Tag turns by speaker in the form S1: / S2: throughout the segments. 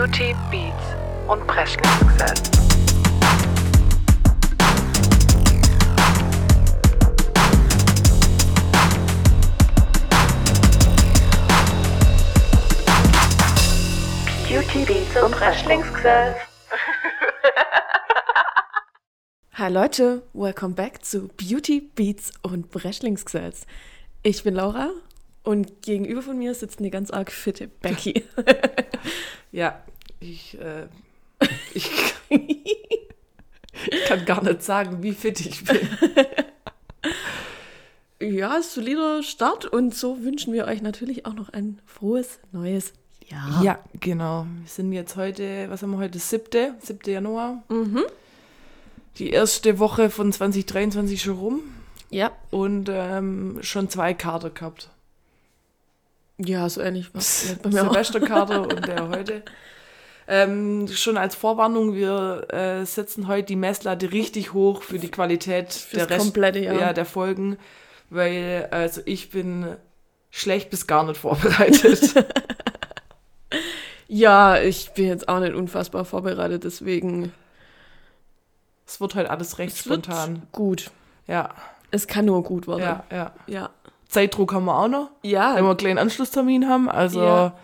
S1: Beauty, Beats und Presley-Success. Beauty, Beats und Presley-Success.
S2: Hi Leute, welcome back zu Beauty, Beats und Breschlingsgesetz. Ich bin Laura und gegenüber von mir sitzt eine ganz arg fitte Becky.
S3: Ja, ich, äh, ich, ich kann gar nicht sagen, wie fit ich bin.
S2: ja, solider Start und so wünschen wir euch natürlich auch noch ein frohes neues Jahr.
S3: Ja, genau. Wir sind jetzt heute, was haben wir heute? 7. 7. Januar.
S2: Mhm.
S3: Die erste Woche von 2023 schon rum
S2: Ja,
S3: und ähm, schon zwei Kater gehabt.
S2: ja so ähnlich was.
S3: Silvesterkater und der heute. Ähm, schon als Vorwarnung, wir äh, setzen heute die Messlatte richtig hoch für die Qualität
S2: Fürs
S3: der Rest,
S2: komplette Jahr.
S3: ja, der Folgen, weil also ich bin schlecht bis gar nicht vorbereitet.
S2: Ja, ich bin jetzt auch nicht unfassbar vorbereitet, deswegen
S3: es wird heute alles recht
S2: es wird
S3: spontan.
S2: gut.
S3: Ja,
S2: Es kann nur gut werden.
S3: ja, ja.
S2: Ja.
S3: Zeitdruck haben wir auch noch,
S2: Ja,
S3: wenn wir einen kleinen Anschlusstermin haben. Also
S2: Ja.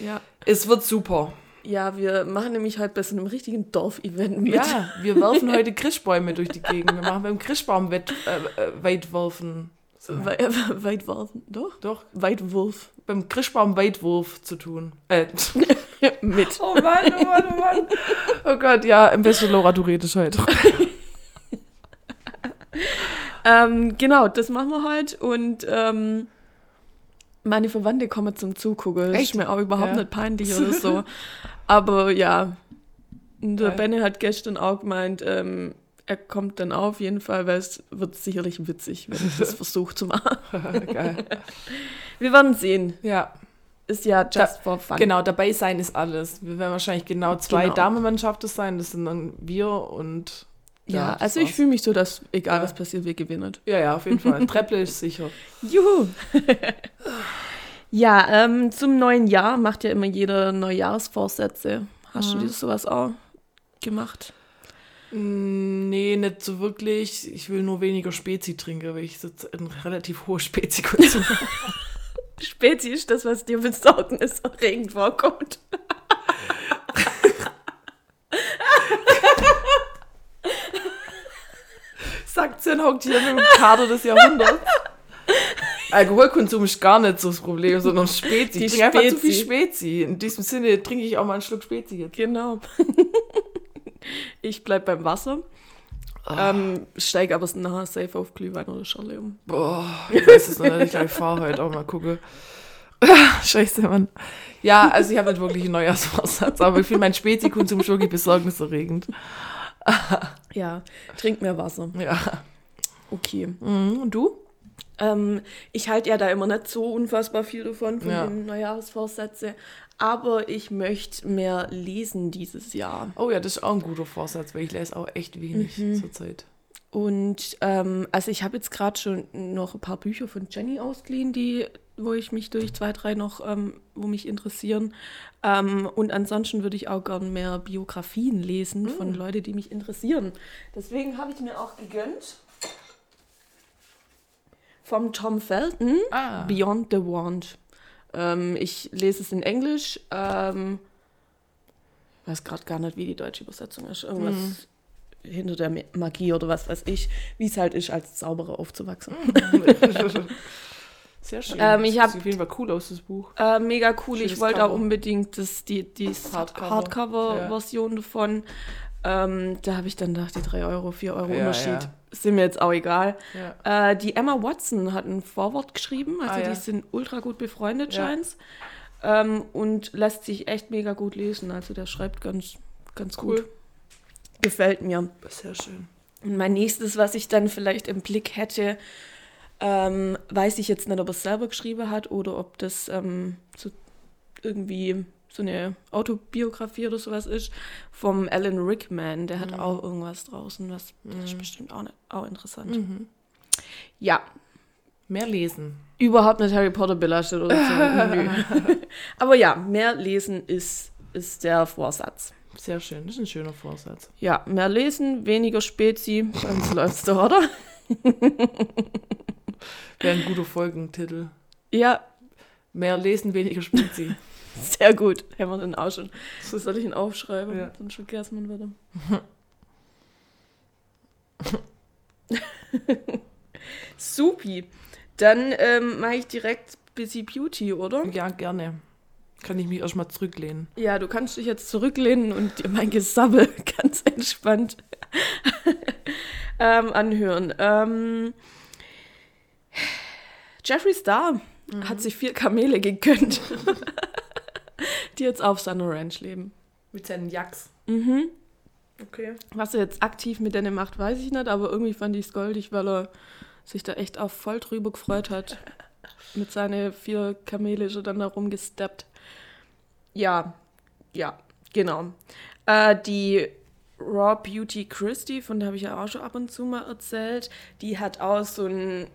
S2: ja.
S3: es wird super.
S2: Ja, wir machen nämlich halt bei so einem richtigen Dorfevent mit.
S3: Ja, wir werfen heute Christbäume durch die Gegend. Wir machen beim weit, äh, äh, Weitwerfen.
S2: We Weitwerfen, doch?
S3: Doch,
S2: Weitwurf
S3: beim Christbaum Weitwurf zu tun. Äh,
S2: mit.
S3: oh Mann, oh Mann, oh Mann. Oh Gott, ja, im besten Laura, du redest heute.
S2: Ähm, genau, das machen wir heute und ähm, meine Verwandte kommen zum Zugucken. Das
S3: Echt?
S2: ist mir auch überhaupt
S3: Ja.
S2: nicht peinlich oder so. Aber ja, der
S3: Geil.
S2: Benne hat gestern auch gemeint, ähm, er kommt dann auf jeden Fall, weil es wird sicherlich witzig, wenn ich das versuche zu machen.
S3: Geil.
S2: Wir werden sehen.
S3: Ja,
S2: Ist ja just
S3: Da-
S2: for fun.
S3: genau, dabei sein ist alles. Wir werden wahrscheinlich genau zwei
S2: Genau.
S3: Damenmannschaften sein. Das sind dann wir und.
S2: Ja,
S3: das
S2: also ich
S3: war's.
S2: fühle mich so, dass egal
S3: Ja.
S2: was passiert, wir gewinnen.
S3: Ja, ja, auf jeden Fall. Treppe ist sicher.
S2: Juhu! Ja, ähm, zum neuen Jahr macht ja immer jeder Neujahrsvorsätze. Hast du
S3: Mhm.
S2: dir sowas auch gemacht?
S3: Mm, Nee, nicht so wirklich. Ich will nur weniger Spezi trinken, weil ich so ein relativ hoher Spezi-Konsum.
S2: Spezi ist das, was dir besorgniserregend vorkommt.
S3: Sagt sie und hockt hier mit dem Kader des Jahrhunderts. Alkoholkonsum ist gar nicht so das Problem, sondern Spezi.
S2: Die
S3: Ich trinke einfach zu viel
S2: Spezi.
S3: In diesem Sinne trinke ich auch mal einen Schluck Spezi jetzt.
S2: Genau. ich bleib beim Wasser. Ähm, steig aber nachher safe auf Glühwein oder Schorle um.
S3: Boah, ich weiß es noch nicht. Ich fahre heute auch mal gucke. Scheiße, Mann. Ja, also ich habe nicht wirklich einen Neujahrsvorsatz, aber ich finde meinen Spezi-Konsum schon besorgniserregend.
S2: Ja, trink mehr Wasser.
S3: Ja.
S2: Okay.
S3: Mhm. Und du?
S2: Ähm, ich halte ja da immer nicht so unfassbar viel davon, von
S3: Ja.
S2: den Neujahrsvorsätze. Aber ich möchte mehr lesen dieses Jahr.
S3: Oh ja, das ist auch ein guter Vorsatz, weil ich lese auch echt wenig
S2: Mhm.
S3: zurzeit.
S2: Und ähm, also ich habe jetzt gerade schon noch ein paar Bücher von Jenny ausgeliehen, die, wo ich mich durch zwei, drei noch, ähm, wo mich interessieren. Ähm, und ansonsten würde ich auch gern mehr Biografien lesen von Leuten, die mich interessieren. Deswegen habe ich mir auch gegönnt vom Tom Felton
S3: Ah.
S2: Beyond the Wand. Ähm, ich lese es in Englisch. Ähm, weiß gerade gar nicht, wie die deutsche Übersetzung ist. Irgendwas
S3: Mhm.
S2: hinter der Magie oder was weiß ich, wie es halt ist, als Zauberer aufzuwachsen.
S3: Sehr schön.
S2: Ähm, ich
S3: Das
S2: hab-
S3: sieht auf jeden Fall cool aus, das Buch.
S2: Äh, mega cool.
S3: Schönes
S2: ich wollte auch unbedingt das, die die
S3: Hardcover.
S2: Hardcover-Version davon. Ähm, da habe ich dann gedacht, die 3 Euro, 4 Euro
S3: Ja,
S2: Unterschied
S3: ja.
S2: sind mir jetzt auch egal.
S3: Ja.
S2: Äh, die Emma Watson hat ein Vorwort geschrieben, also
S3: Ah,
S2: die sind ultra gut befreundet,
S3: Ja.
S2: scheint's. Ähm, und lässt sich echt mega gut lesen. Also der schreibt ganz, ganz
S3: Cool.
S2: gut. Gefällt mir.
S3: Sehr schön.
S2: Und mein nächstes, was ich dann vielleicht im Blick hätte, ähm, weiß ich jetzt nicht, ob er es selber geschrieben hat oder ob das ähm, so irgendwie so eine Autobiografie oder sowas ist, vom Alan Rickman. Der hat
S3: Mhm.
S2: auch irgendwas draußen, was das ist bestimmt auch, nicht, auch interessant.
S3: Mhm.
S2: Ja,
S3: Mehr lesen.
S2: überhaupt nicht Harry Potter belastet oder so. Aber ja, mehr lesen ist ist der Vorsatz.
S3: Sehr schön, das ist ein schöner Vorsatz.
S2: Ja, mehr lesen, weniger Spezi, bei uns läuft's doch, oder?
S3: Wäre ein guter Folgentitel.
S2: Ja,
S3: Mehr lesen, weniger Spezi.
S2: sehr gut. Wir den auch schon. So soll ich ihn aufschreiben,
S3: Ja.
S2: dann vergessen wir wieder. Supi. Dann ähm, mache ich direkt Busy Beauty, oder?
S3: ja, gerne. Kann ich mich erstmal zurücklehnen.
S2: Ja, du kannst dich jetzt zurücklehnen und dir mein Gesabbel ganz entspannt ähm, anhören. Ähm, Jeffree Star hat sich vier Kamele gegönnt, die jetzt auf seiner Ranch leben.
S3: Mit seinen Jacks.
S2: Mhm.
S3: Okay.
S2: Was er jetzt aktiv mit denen macht, weiß ich nicht, aber irgendwie fand ich es goldig, weil er sich da echt auch voll drüber gefreut hat. Mit seinen vier Kamele er dann da rumgesteppt. Ja, ja, genau. Äh, die Raw Beauty Christie, von der habe ich ja auch schon ab und zu mal erzählt, die hat auch so ein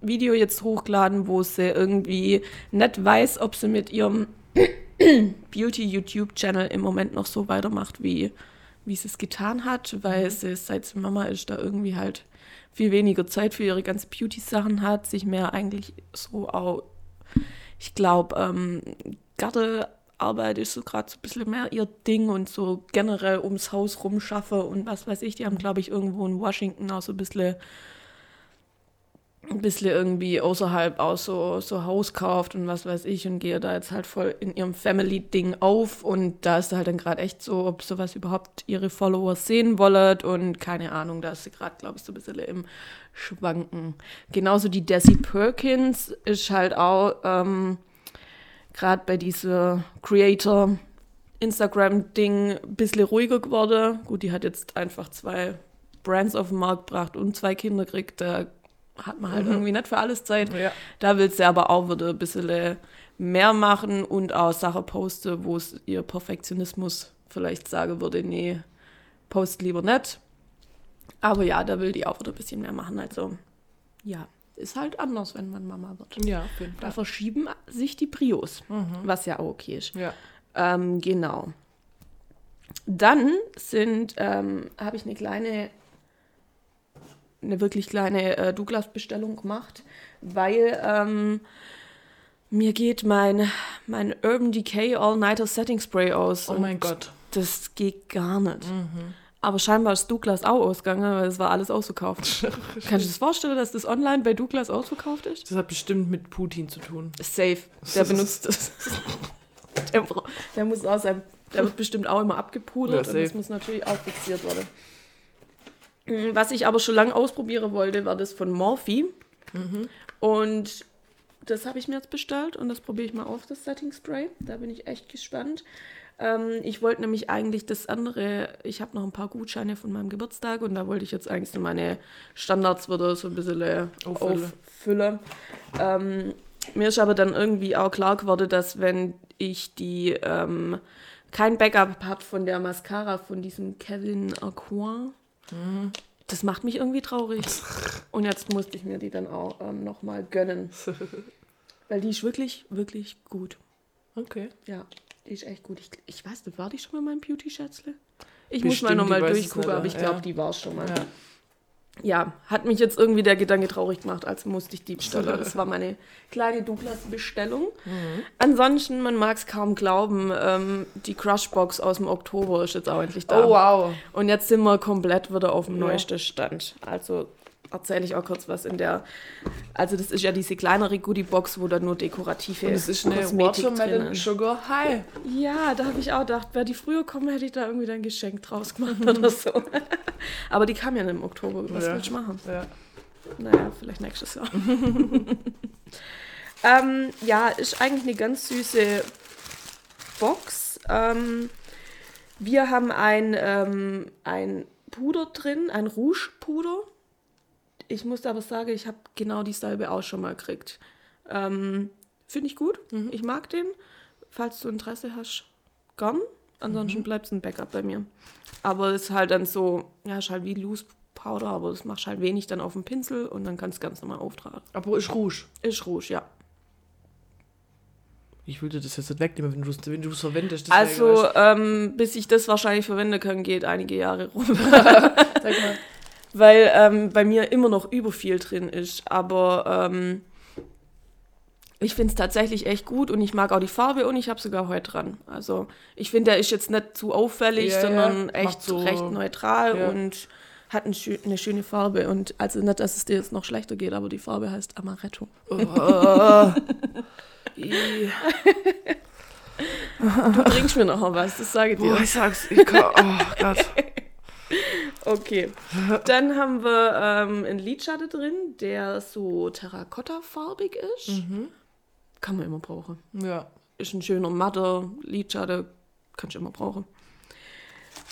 S2: Video jetzt hochgeladen, wo sie irgendwie nicht weiß, ob sie mit ihrem Beauty-YouTube-Channel im Moment noch so weitermacht, wie, wie sie es getan hat, weil sie seit sie Mama ist, da irgendwie halt viel weniger Zeit für ihre ganzen Beauty-Sachen hat, sich mehr eigentlich so auch, ich glaube, ähm, Gartenarbeit ist so gerade so ein bisschen mehr ihr Ding und so generell ums Haus rumschaffe und was weiß ich, die haben, glaube ich, irgendwo in Washington auch so ein bisschen ein bisschen irgendwie außerhalb auch so, so Haus kauft und was weiß ich und gehe da jetzt halt voll in ihrem Family-Ding auf und da ist halt dann gerade echt so, ob sowas überhaupt ihre Follower sehen wollen und keine Ahnung, da ist sie gerade, glaube ich, so ein bisschen im Schwanken. Genauso die Desi Perkins ist halt auch ähm, gerade bei dieser Creator Instagram-Ding ein bisschen ruhiger geworden. Gut, die hat jetzt einfach zwei Brands auf den Markt gebracht und zwei Kinder gekriegt, da hat man halt irgendwie nicht für alles Zeit.
S3: Ja.
S2: Da will sie aber auch wieder ein bisschen mehr machen und auch Sachen posten, wo es ihr Perfektionismus vielleicht sagen würde, nee, post lieber nicht. Aber ja, da will die auch wieder ein bisschen mehr machen. Also ja, ist halt anders, wenn man Mama wird.
S3: Ja,
S2: Da verschieben sich die Prios, was ja auch okay ist.
S3: Ja.
S2: Ähm, genau. Dann sind, ähm, habe ich eine kleine, eine wirklich kleine äh, Douglas-Bestellung gemacht, weil ähm, mir geht mein, mein Urban Decay All-Nighter Setting Spray aus.
S3: Oh mein Gott.
S2: Das geht gar nicht. Aber scheinbar ist Douglas auch ausgegangen, weil es war alles ausverkauft. Kannst du dir das vorstellen, dass das online bei Douglas ausverkauft ist?
S3: Das hat bestimmt mit Putin zu tun.
S2: Safe. Der benutzt das. Der, der muss auch sein. Der wird bestimmt auch immer abgepudert
S3: Ja,
S2: und das muss natürlich auch fixiert werden. Mm, Was ich aber schon lange ausprobieren wollte, war das von Morphe. Und das habe ich mir jetzt bestellt und das probiere ich mal auf, das Setting Spray. Da bin ich echt gespannt. Ähm, ich wollte nämlich eigentlich das andere, ich habe noch ein paar Gutscheine von meinem Geburtstag und da wollte ich jetzt eigentlich so meine Standards wieder so ein bisschen äh,
S3: Auffüllen.
S2: auffüllen. Ähm, mir ist aber dann irgendwie auch klar geworden, dass wenn ich die ähm, kein Backup hat von der Mascara von diesem Kevin Aquin, das macht mich irgendwie traurig. Und jetzt musste ich mir die dann auch ähm, nochmal gönnen. Weil die ist wirklich, wirklich gut.
S3: Okay.
S2: Ja, die ist echt gut. Ich, ich weiß nicht, war die schon mal mein Beauty-Schätzle? Ich muss mal
S3: Bestimmt,
S2: nochmal durchgucken, aber ich glaube,
S3: ja.
S2: die war es schon mal.
S3: Ja.
S2: Ja, hat mich jetzt irgendwie der Gedanke traurig gemacht, als musste ich die bestellen. Das war meine kleine Douglas-Bestellung.
S3: Mhm.
S2: Ansonsten, man mag es kaum glauben, ähm, die Crushbox aus dem Oktober ist jetzt auch endlich da.
S3: Oh, wow.
S2: Und jetzt sind wir komplett wieder auf dem
S3: Ja.
S2: neuesten Stand. Also erzähle ich auch kurz was in der. Also, das ist ja diese kleinere Goodie-Box, wo da nur dekorative
S3: Und es ist eine
S2: Kosmetik drin
S3: Watermelon
S2: ist.
S3: Sugar High.
S2: Ja, da habe ich auch gedacht, wäre die früher kommen, hätte ich da irgendwie ein Geschenk draus gemacht oder so. Aber die kam ja im Oktober. Was
S3: Ja.
S2: willst du machen?
S3: Ja.
S2: Naja, vielleicht nächstes Jahr. ähm, ja, ist eigentlich eine ganz süße Box. Ähm, wir haben ein, ähm, ein Puder drin, ein Rouge-Puder. Ich muss aber sagen, ich habe genau dieselbe auch schon mal gekriegt. Ähm, Finde ich gut. Ich mag den. Falls du Interesse hast, gern. Ansonsten bleibt es ein Backup bei mir. Aber es ist halt dann so, ja, ist halt wie Loose Powder, aber das machst halt wenig dann auf dem Pinsel und dann kannst du ganz normal auftragen.
S3: Aber ist Rouge.
S2: Ist Rouge, ja.
S3: Ich würde das jetzt nicht wegnehmen, wenn du es wenn du's verwendest. das
S2: Also, ähm, bis ich das wahrscheinlich verwenden kann, geht einige Jahre rum.
S3: Sag mal.
S2: Weil ähm, bei mir immer noch über viel drin ist. Aber ähm, ich finde es tatsächlich echt gut und ich mag auch die Farbe und ich habe sogar heute dran. Also ich finde, der ist jetzt nicht zu auffällig,
S3: Ja, ja.
S2: sondern
S3: Macht
S2: echt
S3: so-
S2: recht neutral
S3: Ja.
S2: und hat ein schö eine schöne Farbe. Und also nicht, dass es dir jetzt noch schlechter geht, aber die Farbe heißt Amaretto.
S3: Oh.
S2: Du trinkst mir noch was, das sage ich dir.
S3: Boah, ich sag's. Ich kann, oh Gott.
S2: Okay. Dann haben wir ähm, einen Lidschatten drin, der so terrakotta-farbig ist.
S3: Mhm.
S2: Kann man immer brauchen.
S3: Ja.
S2: Ist ein schöner matter Lidschatten, kannst du immer brauchen.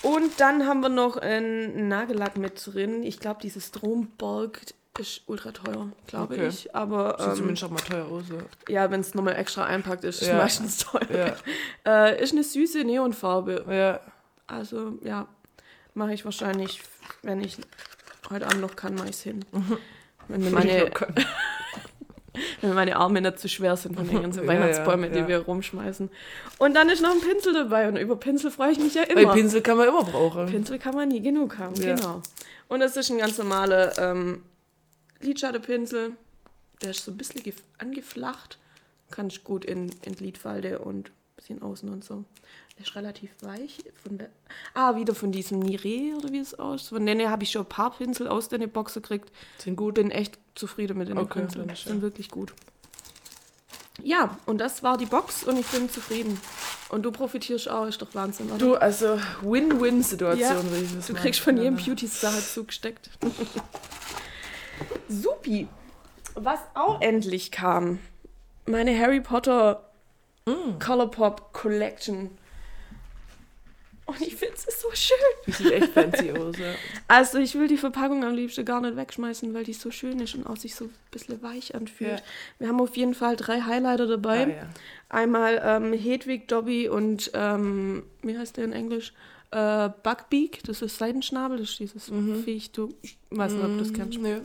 S2: Und dann haben wir noch einen Nagellack mit drin. Ich glaube, dieses Stromberg ist ultra teuer, glaube
S3: Okay.
S2: ich. Aber
S3: Sieht
S2: ähm,
S3: zumindest auch mal teuer aus. Ja.
S2: ja, wenn es nochmal extra einpackt, ist es
S3: Ja.
S2: meistens teuer.
S3: Ja.
S2: Äh, ist eine süße Neonfarbe.
S3: ja.
S2: Also ja, mache ich wahrscheinlich, wenn ich heute Abend noch kann, mache ich es hin. Wenn mir meine, wenn mir meine Arme nicht zu schwer sind von den ganzen
S3: Ja,
S2: Weihnachtsbäume,
S3: ja,
S2: die
S3: ja.
S2: wir rumschmeißen. Und dann ist noch ein Pinsel dabei und über Pinsel freue ich mich ja
S3: Weil
S2: immer.
S3: Pinsel kann man immer brauchen.
S2: Pinsel kann man nie genug haben,
S3: Ja.
S2: genau. Und das ist ein ganz normaler ähm, Lidschattepinsel. Der ist so ein bisschen gef- angeflacht. Kann ich gut in, in Lidfalte und ein bisschen außen und so. Ist relativ weich. Von ah, wieder von diesem Nire oder wie es aus. Von denen habe ich schon ein paar Pinsel aus der Box gekriegt.
S3: Sind gut.
S2: Bin echt zufrieden mit den
S3: Okay,
S2: Pinseln. Sind wirklich gut. Ja, und das war die Box und ich bin zufrieden. Und du profitierst auch, ist doch Wahnsinn, oder?
S3: Du, also Win-Win-Situation,
S2: Ja,
S3: würde ich das
S2: Du kriegst von jedem
S3: nennen.
S2: Beauty-Sache zugesteckt. Supi. Was auch endlich kam, meine Harry Potter Colourpop Collection. Und ich finde es so schön.
S3: Die sieht echt fancy aus, ja.
S2: Also ich will die Verpackung am liebsten gar nicht wegschmeißen, weil die so schön ist und auch sich so ein bisschen weich anfühlt.
S3: Ja.
S2: Wir haben auf jeden Fall drei Highlighter dabei.
S3: Ah, ja.
S2: Einmal ähm, Hedwig, Dobby und, ähm, wie heißt der in Englisch? Äh, Buckbeak, das ist Seidenschnabel, das ist dieses Viech, du weißt nicht, ob du das kennst.
S3: Mhm. Nö.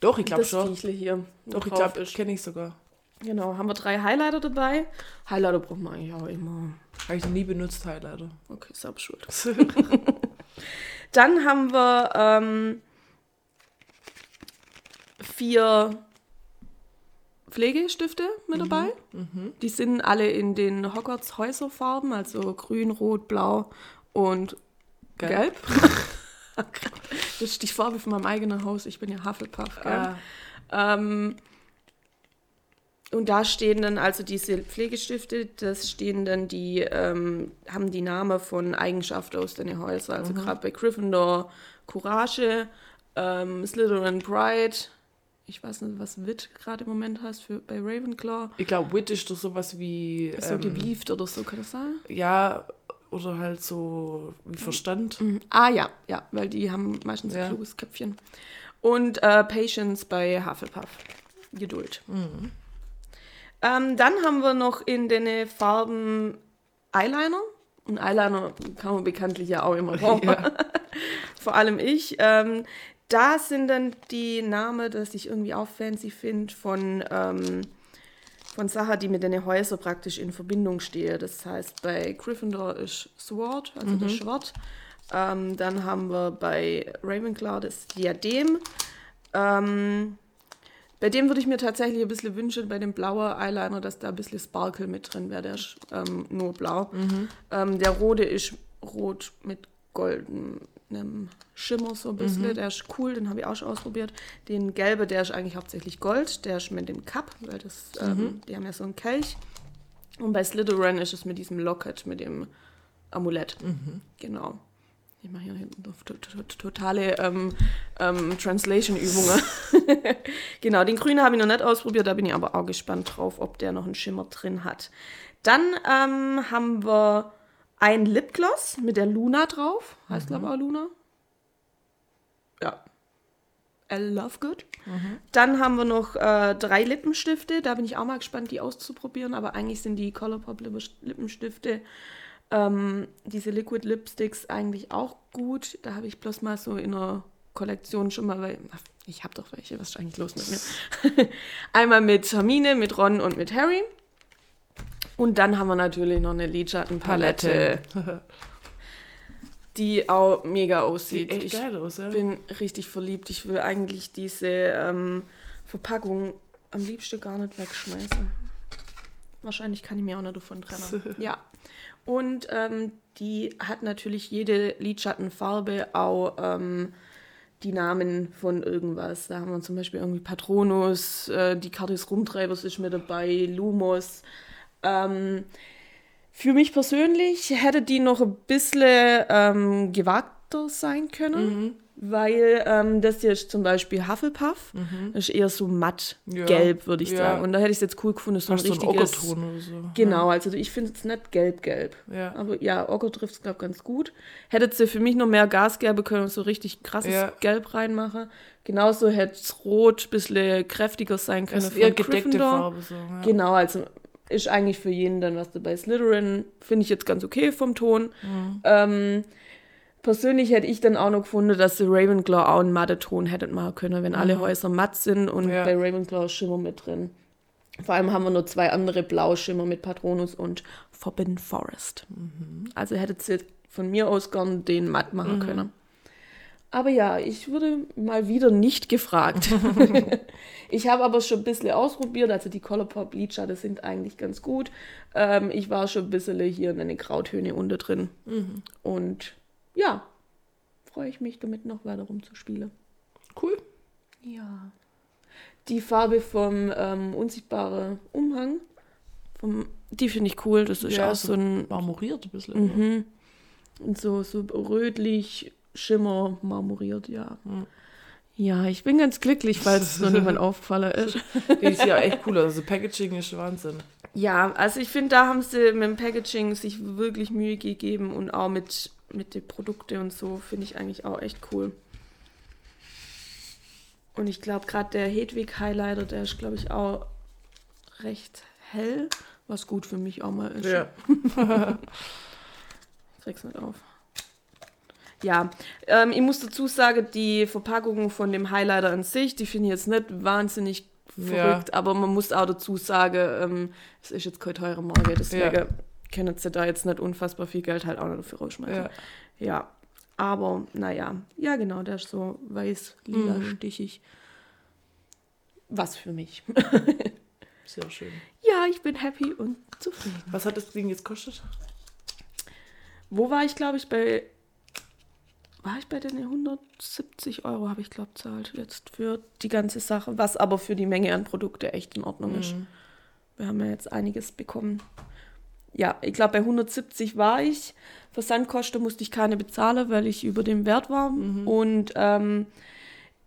S3: Doch, ich glaube
S2: das
S3: schon.
S2: Viechle hier.
S3: Doch, ich glaube, kenne ich sogar.
S2: Genau, haben wir drei Highlighter dabei. Highlighter braucht man eigentlich auch immer.
S3: Habe ich nie benutzt, Highlighter.
S2: Okay, selbst schuld. Dann haben wir ähm, vier Pflegestifte mit dabei. Die sind alle in den Hogwarts Häuserfarben, also grün, rot, blau und gelb. das ist die Farbe von meinem eigenen Haus. Ich bin ja Hufflepuff. Gell?
S3: Ah,
S2: Ähm, und da stehen dann also diese Pflegestifte, das stehen dann die, ähm, haben die Namen von Eigenschaften aus den Häusern. Also gerade bei Gryffindor Courage, ähm, Slytherin Pride. Ich weiß nicht, was Wit gerade im Moment heißt für, bei Ravenclaw.
S3: ich glaube, Wit ist doch sowas wie.
S2: Ist so
S3: ähm,
S2: gewieft oder so, kann das sein?
S3: Ja, oder halt so wie Verstand.
S2: Mhm. Ah ja, ja, weil die haben meistens
S3: Ja.
S2: ein kluges Köpfchen. Und äh, Patience bei Hufflepuff. Geduld. Ähm, dann haben wir noch in den Farben Eyeliner. Und Eyeliner kann man bekanntlich ja auch immer brauchen.
S3: Ja.
S2: Vor allem ich. Ähm, da sind dann die Namen, dass ich irgendwie auch fancy finde, von, ähm, von Sachen, die mit den Häusern praktisch in Verbindung stehen. Das heißt, bei Gryffindor ist Sword, also das Schwert. Ähm, dann haben wir bei Ravenclaw das Diadem. Ähm, bei dem würde ich mir tatsächlich ein bisschen wünschen, bei dem blauen Eyeliner, dass da ein bisschen Sparkle mit drin wäre. Der ist ähm, nur blau. Ähm, der rote ist rot mit goldenem Schimmer so ein bisschen. Der ist cool, den habe ich auch schon ausprobiert. Den gelbe, der ist eigentlich hauptsächlich Gold. Der ist mit dem Cup, weil das, ähm, die haben ja so einen Kelch. Und bei Slytherin ist es mit diesem Locket, mit dem Amulett. Genau. Ich mache hier hinten totale ähm, ähm, Translation-Übungen. genau, den grünen habe ich noch nicht ausprobiert, da bin ich aber auch gespannt drauf, ob der noch einen Schimmer drin hat. Dann ähm, haben wir ein Lipgloss mit der Luna drauf. Heißt glaube ich auch Luna. Ja. I love good. Dann haben wir noch äh, drei Lippenstifte. Da bin ich auch mal gespannt, die auszuprobieren. Aber eigentlich sind die Colourpop Lippenstifte, ähm, diese Liquid Lipsticks, eigentlich auch gut. Da habe ich bloß mal so in einer Kollektion schon mal, weil ich habe doch welche. Was ist eigentlich los mit mir? Einmal mit Hermine, mit Ron und mit Harry. Und dann haben wir natürlich noch eine Lidschattenpalette, die auch mega aussieht.
S3: Sieht echt
S2: ich
S3: geil aus, ja.
S2: bin richtig verliebt. Ich will eigentlich diese ähm, Verpackung am liebsten gar nicht wegschmeißen. Wahrscheinlich kann ich mir auch noch davon trennen. ja. Und ähm, die hat natürlich jede Lidschattenfarbe auch ähm, die Namen von irgendwas. Da haben wir zum Beispiel irgendwie Patronus, äh, die Karte des Rumtreibers ist mit dabei, Lumos. Ähm, für mich persönlich hätte die noch ein bisschen ähm, gewagter sein können, weil ähm, das hier ist zum Beispiel Hufflepuff. Das ist eher so matt
S3: Ja.
S2: gelb, würde ich
S3: Ja.
S2: sagen. Und da hätte ich es jetzt cool gefunden, so ein
S3: Hast
S2: richtiges...
S3: Ockerton oder so.
S2: Genau, also ich finde es nicht gelb-gelb.
S3: Ja.
S2: Aber ja, Ocker trifft es, glaube ich, ganz gut. Hättet sie für mich noch mehr Gas geben können und so richtig krasses
S3: Ja.
S2: Gelb reinmachen. Genauso hätte es rot ein bisschen kräftiger sein können.
S3: Das ist eher gedeckte. Farbe. So, ja.
S2: Genau, also ist eigentlich für jeden dann was dabei. Slytherin finde ich jetzt ganz okay vom Ton.
S3: Mhm.
S2: Ähm, persönlich hätte ich dann auch noch gefunden, dass sie Ravenclaw auch einen matte Ton hätten machen können, wenn alle Häuser matt sind und
S3: Mhm. Ja.
S2: bei Ravenclaw Schimmer mit drin. Vor allem haben wir nur zwei andere Blauschimmer mit Patronus und Forbidden Forest.
S3: Mhm.
S2: Also hättet sie von mir aus gern den matt machen können. Aber ja, ich wurde mal wieder nicht gefragt. ich habe aber schon ein bisschen ausprobiert. Also die Colourpop Lidschatten sind eigentlich ganz gut. Ähm, ich war schon ein bisschen hier in eine Grautöne unter drin. Und ja, freue ich mich damit noch weiter rumzuspielen.
S3: Cool.
S2: Ja. Die Farbe vom ähm, unsichtbare Umhang, vom, die finde ich cool. Das ist
S3: Ja,
S2: auch so ein
S3: Marmoriert ein bisschen.
S2: Mhm. Und so, so rötlich, Schimmer, marmoriert, ja.
S3: Mhm.
S2: Ja, ich bin ganz glücklich, falls es noch niemand aufgefallen ist.
S3: Die ist ja echt cool. Also Packaging ist Wahnsinn.
S2: Ja, also ich finde, da haben sie mit dem Packaging sich wirklich Mühe gegeben und auch mit, mit den Produkten und so finde ich eigentlich auch echt cool. Und ich glaube, gerade der Hedwig Highlighter, der ist, glaube ich, auch recht hell, was gut für mich auch mal ist.
S3: Ja.
S2: Ich krieg's nicht auf. Ja, ähm, ich muss dazu sagen, die Verpackung von dem Highlighter an sich, die finde ich jetzt nicht wahnsinnig verrückt, aber man muss auch dazu sagen, ähm, es ist jetzt keine teure Marke, deswegen
S3: Ja.
S2: Können sie da jetzt nicht unfassbar viel Geld halt auch noch dafür rausschmeißen.
S3: Ja.
S2: Ja, aber naja, ja genau, der ist so weiß, lila,
S3: Mhm.
S2: stichig. Was für mich.
S3: Sehr schön.
S2: ja, ich bin happy und zufrieden.
S3: Was hat das Ding jetzt gekostet?
S2: Wo war ich, glaube ich, bei. War ich bei den 170 Euro, habe ich, glaube ich, zahlt jetzt für die ganze Sache, was aber für die Menge an Produkte echt in Ordnung ist.
S3: Mhm.
S2: Wir haben ja jetzt einiges bekommen. Ja, ich glaube, bei 170 war ich. Versandkosten musste ich keine bezahlen, weil ich über dem Wert war. Und ähm,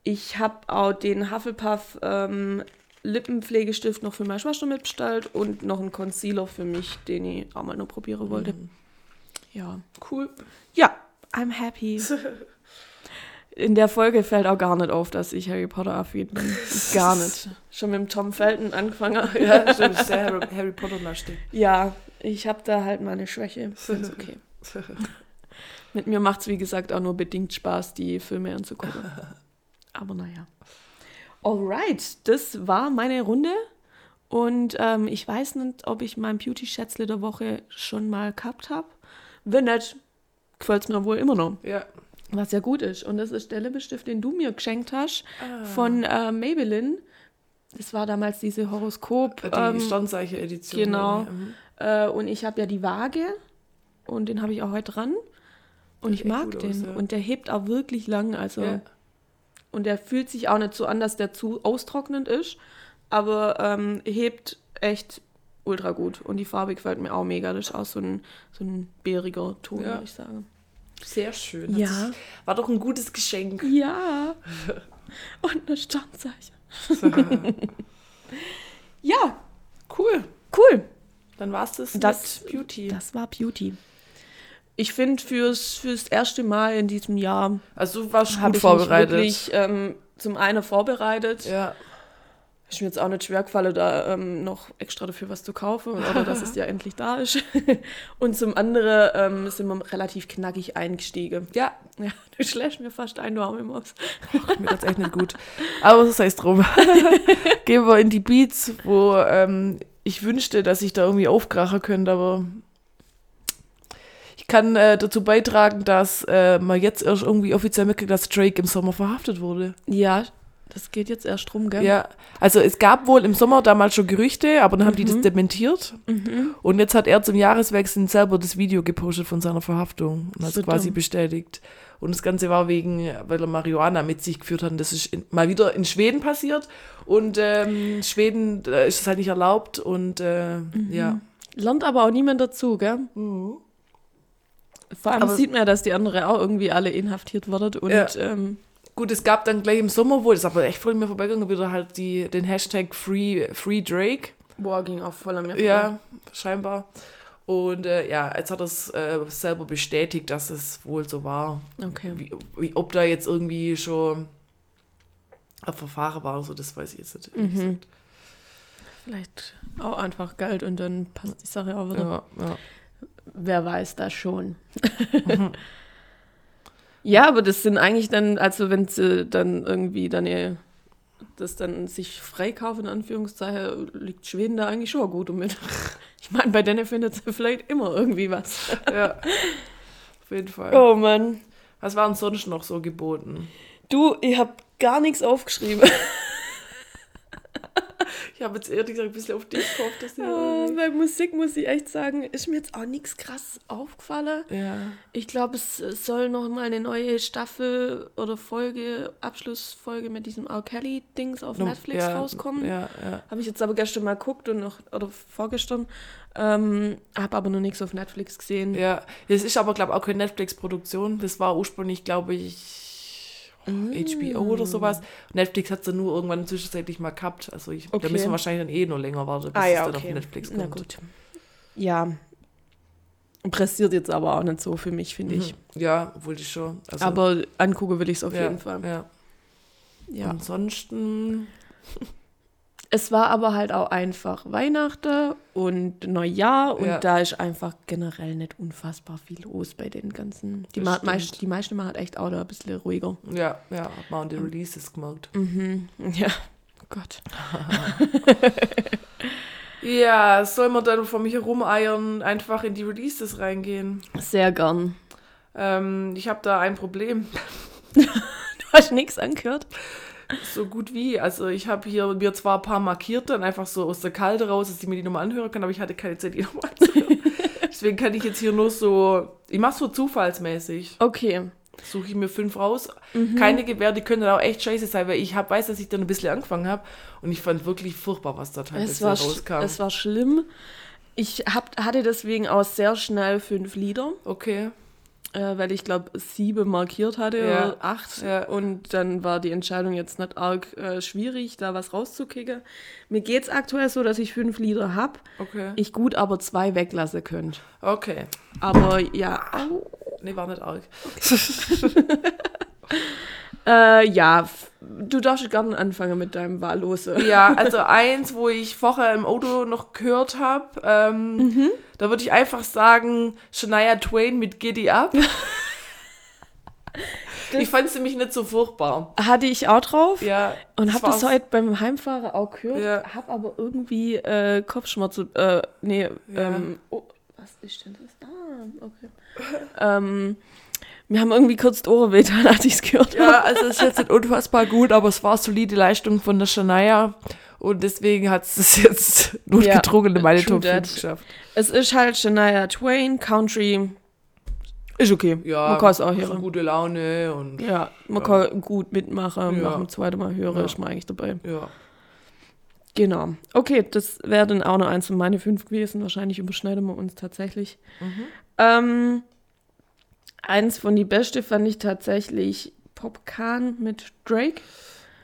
S2: ich habe auch den Hufflepuff ähm, Lippenpflegestift noch für meine Schwester mitbestellt und noch einen Concealer für mich, den ich auch mal noch probieren wollte. Ja.
S3: Cool.
S2: Ja, I'm happy. In der Folge fällt auch gar nicht auf, dass ich Harry Potter affin bin. Gar nicht. Schon mit dem Tom Felton angefangen.
S3: Ja, stimmt. Sehr Harry, Harry Potter lastig.
S2: Ja, ich habe da halt meine Schwäche. Ist okay. Mit mir macht es, wie gesagt, auch nur bedingt Spaß, die Filme anzugucken. Aber naja. Alright, das war meine Runde. Und ähm, ich weiß nicht, ob ich mein Beauty-Schätzle der Woche schon mal gehabt habe. Wenn nicht, gefällt es mir wohl immer noch.
S3: Ja.
S2: Was ja gut ist. Und das ist der Lippenstift, den du mir geschenkt hast von äh, Maybelline. Das war damals diese Horoskop.
S3: Die
S2: ähm,
S3: Sternzeichen-Edition.
S2: genau.
S3: Mhm.
S2: Äh, und ich habe ja die Waage und den habe ich auch heute dran. Und ich mag den.
S3: aus, ja.
S2: Und der hebt auch wirklich lang. Also.
S3: Ja.
S2: Und der fühlt sich auch nicht so an, dass der zu austrocknend ist. Aber ähm, hebt echt ultra gut. Und die Farbe gefällt mir auch mega. Das ist auch so ein, so ein bäriger Ton,
S3: Ja.
S2: würde ich sagen.
S3: Sehr schön.
S2: Ja.
S3: sich- War doch ein gutes Geschenk.
S2: Ja. Und eine Sternzeichen. ja,
S3: Cool.
S2: cool.
S3: Dann war es das,
S2: Das-
S3: mit Beauty.
S2: Das war Beauty. Ich finde, fürs, fürs erste Mal in diesem Jahr
S3: also du warst
S2: habe
S3: gut
S2: ich
S3: vorbereitet.
S2: mich wirklich ähm, zum einen vorbereitet.
S3: ja.
S2: Ist mir jetzt auch nicht schwer gefallen, da ähm, noch extra dafür was zu kaufen oder dass es ja endlich da ist. Und zum anderen ähm, sind wir relativ knackig eingestiegen.
S3: Ja,
S2: Ja, du schlägst mir fast ein, du arme Maus.
S3: mir geht's echt nicht gut. Aber das heißt drum. Gehen wir in die Beats, wo ähm, ich wünschte, dass ich da irgendwie aufkrachen könnte, aber ich kann äh, dazu beitragen, dass äh, man jetzt erst irgendwie offiziell mitkriegt, dass Drake im Sommer verhaftet wurde.
S2: Ja, das geht jetzt erst drum, gell?
S3: Ja, also es gab wohl im Sommer damals schon Gerüchte, aber dann haben die
S2: Mhm.
S3: das dementiert. Und jetzt hat er zum Jahreswechsel selber das Video gepostet von seiner Verhaftung und hat
S2: So
S3: es quasi
S2: dumm.
S3: bestätigt. Und das Ganze war wegen, weil er Marihuana mit sich geführt hat. Und das ist in, mal wieder in Schweden passiert. Und ähm, Schweden äh, ist es halt nicht erlaubt. Und äh,
S2: Mhm.
S3: ja.
S2: Lernt aber auch niemand dazu, gell? Vor allem
S3: Aber-
S2: sieht man ja, dass die andere auch irgendwie alle inhaftiert wurden und
S3: Ja.
S2: ähm,
S3: Gut, es gab dann gleich im Sommer wohl, das ist aber echt voll mir vorbeigegangen, wieder halt die, den Hashtag Free, Free Drake.
S2: boah, ging auch voll an mir
S3: Ja, scheinbar. Und äh, ja, jetzt hat er es äh, selber bestätigt, dass es wohl so war.
S2: Okay.
S3: Wie, wie, ob da jetzt irgendwie schon ein Verfahren war, so, das weiß ich jetzt nicht.
S2: Mhm. Vielleicht auch einfach Geld und dann passt die Sache auch wieder.
S3: Ja, ja.
S2: Wer weiß das schon. ja, aber das sind eigentlich dann, also wenn sie dann irgendwie dann ihr das dann sich freikaufen, in Anführungszeichen, liegt Schweden da eigentlich schon gut mit. Ich meine, bei denen findet sie vielleicht immer irgendwie was.
S3: ja. Auf jeden Fall.
S2: Oh Mann.
S3: Was war denn sonst noch so geboten?
S2: Du, ich hab gar nichts aufgeschrieben.
S3: Ich habe jetzt ehrlich gesagt ein bisschen auf dich gehofft, dass du.
S2: bei Musik muss ich echt sagen, ist mir jetzt auch nichts krass aufgefallen.
S3: Ja.
S2: Ich glaube, es soll noch mal eine neue Staffel oder Folge, Abschlussfolge mit diesem R. Kelly-Dings auf Netflix
S3: ja,
S2: rauskommen.
S3: Ja, ja.
S2: Habe ich jetzt aber gestern mal geguckt und noch, oder vorgestern. Ähm, habe aber noch nichts auf Netflix gesehen.
S3: Ja, das ist aber, glaube ich, auch keine Netflix-Produktion. Das war ursprünglich, glaube ich, HBO oder sowas. Netflix hat es dann nur irgendwann zwischenzeitlich mal gehabt. Also ich,
S2: Okay.
S3: da müssen wir wahrscheinlich dann eh noch länger warten, bis
S2: Ah
S3: es
S2: ja,
S3: dann
S2: okay.
S3: auf Netflix kommt.
S2: Na gut. Ja. Pressiert jetzt aber auch nicht so für mich, finde ich.
S3: Mhm. Ja, obwohl die schon. Also,
S2: Aber angucken will ich es auf
S3: ja,
S2: jeden Fall.
S3: Ja.
S2: Ja.
S3: Ansonsten,
S2: Es war aber halt auch einfach Weihnachten und Neujahr und
S3: Ja.
S2: da ist einfach generell nicht unfassbar viel los bei den ganzen. Die, ma meist, die meisten machen halt echt auch da ein bisschen ruhiger.
S3: ja, ja, hat man an den Releases gemerkt.
S2: Mhm. Ja. Oh Gott.
S3: Ja, soll man dann vor mich herumeiern, einfach in die Releases reingehen?
S2: Sehr gern.
S3: Ähm, ich habe da ein Problem.
S2: Du hast nichts angehört?
S3: So gut wie. Also ich habe hier mir zwar ein paar markiert, dann einfach so aus der Kalte raus, dass ich mir die nochmal anhören kann, aber ich hatte keine Zeit, die nochmal anzuhören. Deswegen kann ich jetzt hier nur so, ich mache so zufallsmäßig.
S2: Okay.
S3: Suche ich mir fünf raus. Keine Gewähr, die können dann auch echt scheiße sein, weil ich hab, weiß, dass ich dann ein bisschen angefangen habe und ich fand wirklich furchtbar, was da teilweise
S2: sch-
S3: rauskam.
S2: es war schlimm. Ich hab, hatte deswegen auch sehr schnell fünf Lieder,
S3: okay.
S2: Äh, weil ich glaube sieben markiert hatte
S3: Ja.
S2: oder acht.
S3: Ja.
S2: Und dann war die Entscheidung jetzt nicht arg äh, schwierig, da was rauszukicken. Mir geht es aktuell so, dass ich fünf Lieder habe,
S3: Okay.
S2: ich gut aber zwei weglassen könnte.
S3: Okay.
S2: Aber ja,
S3: Nee, war nicht arg.
S2: äh, ja, du darfst gerne anfangen mit deinem Wahllose.
S3: Ja, also eins, wo ich vorher im Auto noch gehört habe, ähm,
S2: Mhm.
S3: da würde ich einfach sagen, Shania Twain mit Giddy Up. ich fand es nämlich nicht so furchtbar.
S2: Hatte ich auch drauf.
S3: Ja,
S2: Und
S3: das
S2: hab
S3: war
S2: das heute beim Heimfahren auch gehört,
S3: Ja.
S2: hab aber irgendwie äh, Kopfschmerzen, äh, nee,
S3: Ja.
S2: ähm, oh, was ist denn das? Ah, okay. ähm, wir haben irgendwie kurz die Ohren wehgetan, als ich es gehört habe.
S3: Ja, also es ist jetzt nicht unfassbar gut, aber es war solide Leistung von der Shania. Und deswegen hat es jetzt notgedrungen in meine Top 5
S2: that.
S3: geschafft.
S2: Es ist halt Shania Twain, Country, ist okay.
S3: Ja,
S2: man kann es auch hören.
S3: gute Laune und
S2: Ja, man kann gut mitmachen,
S3: Ja.
S2: nach dem zweiten Mal hören,
S3: Ja.
S2: ist man eigentlich dabei.
S3: ja.
S2: Genau. Okay, das wäre dann auch noch eins von meine fünf gewesen. Wahrscheinlich überschneiden wir uns tatsächlich.
S3: Mhm.
S2: Ähm, eins von die beste fand ich tatsächlich Popcan mit Drake.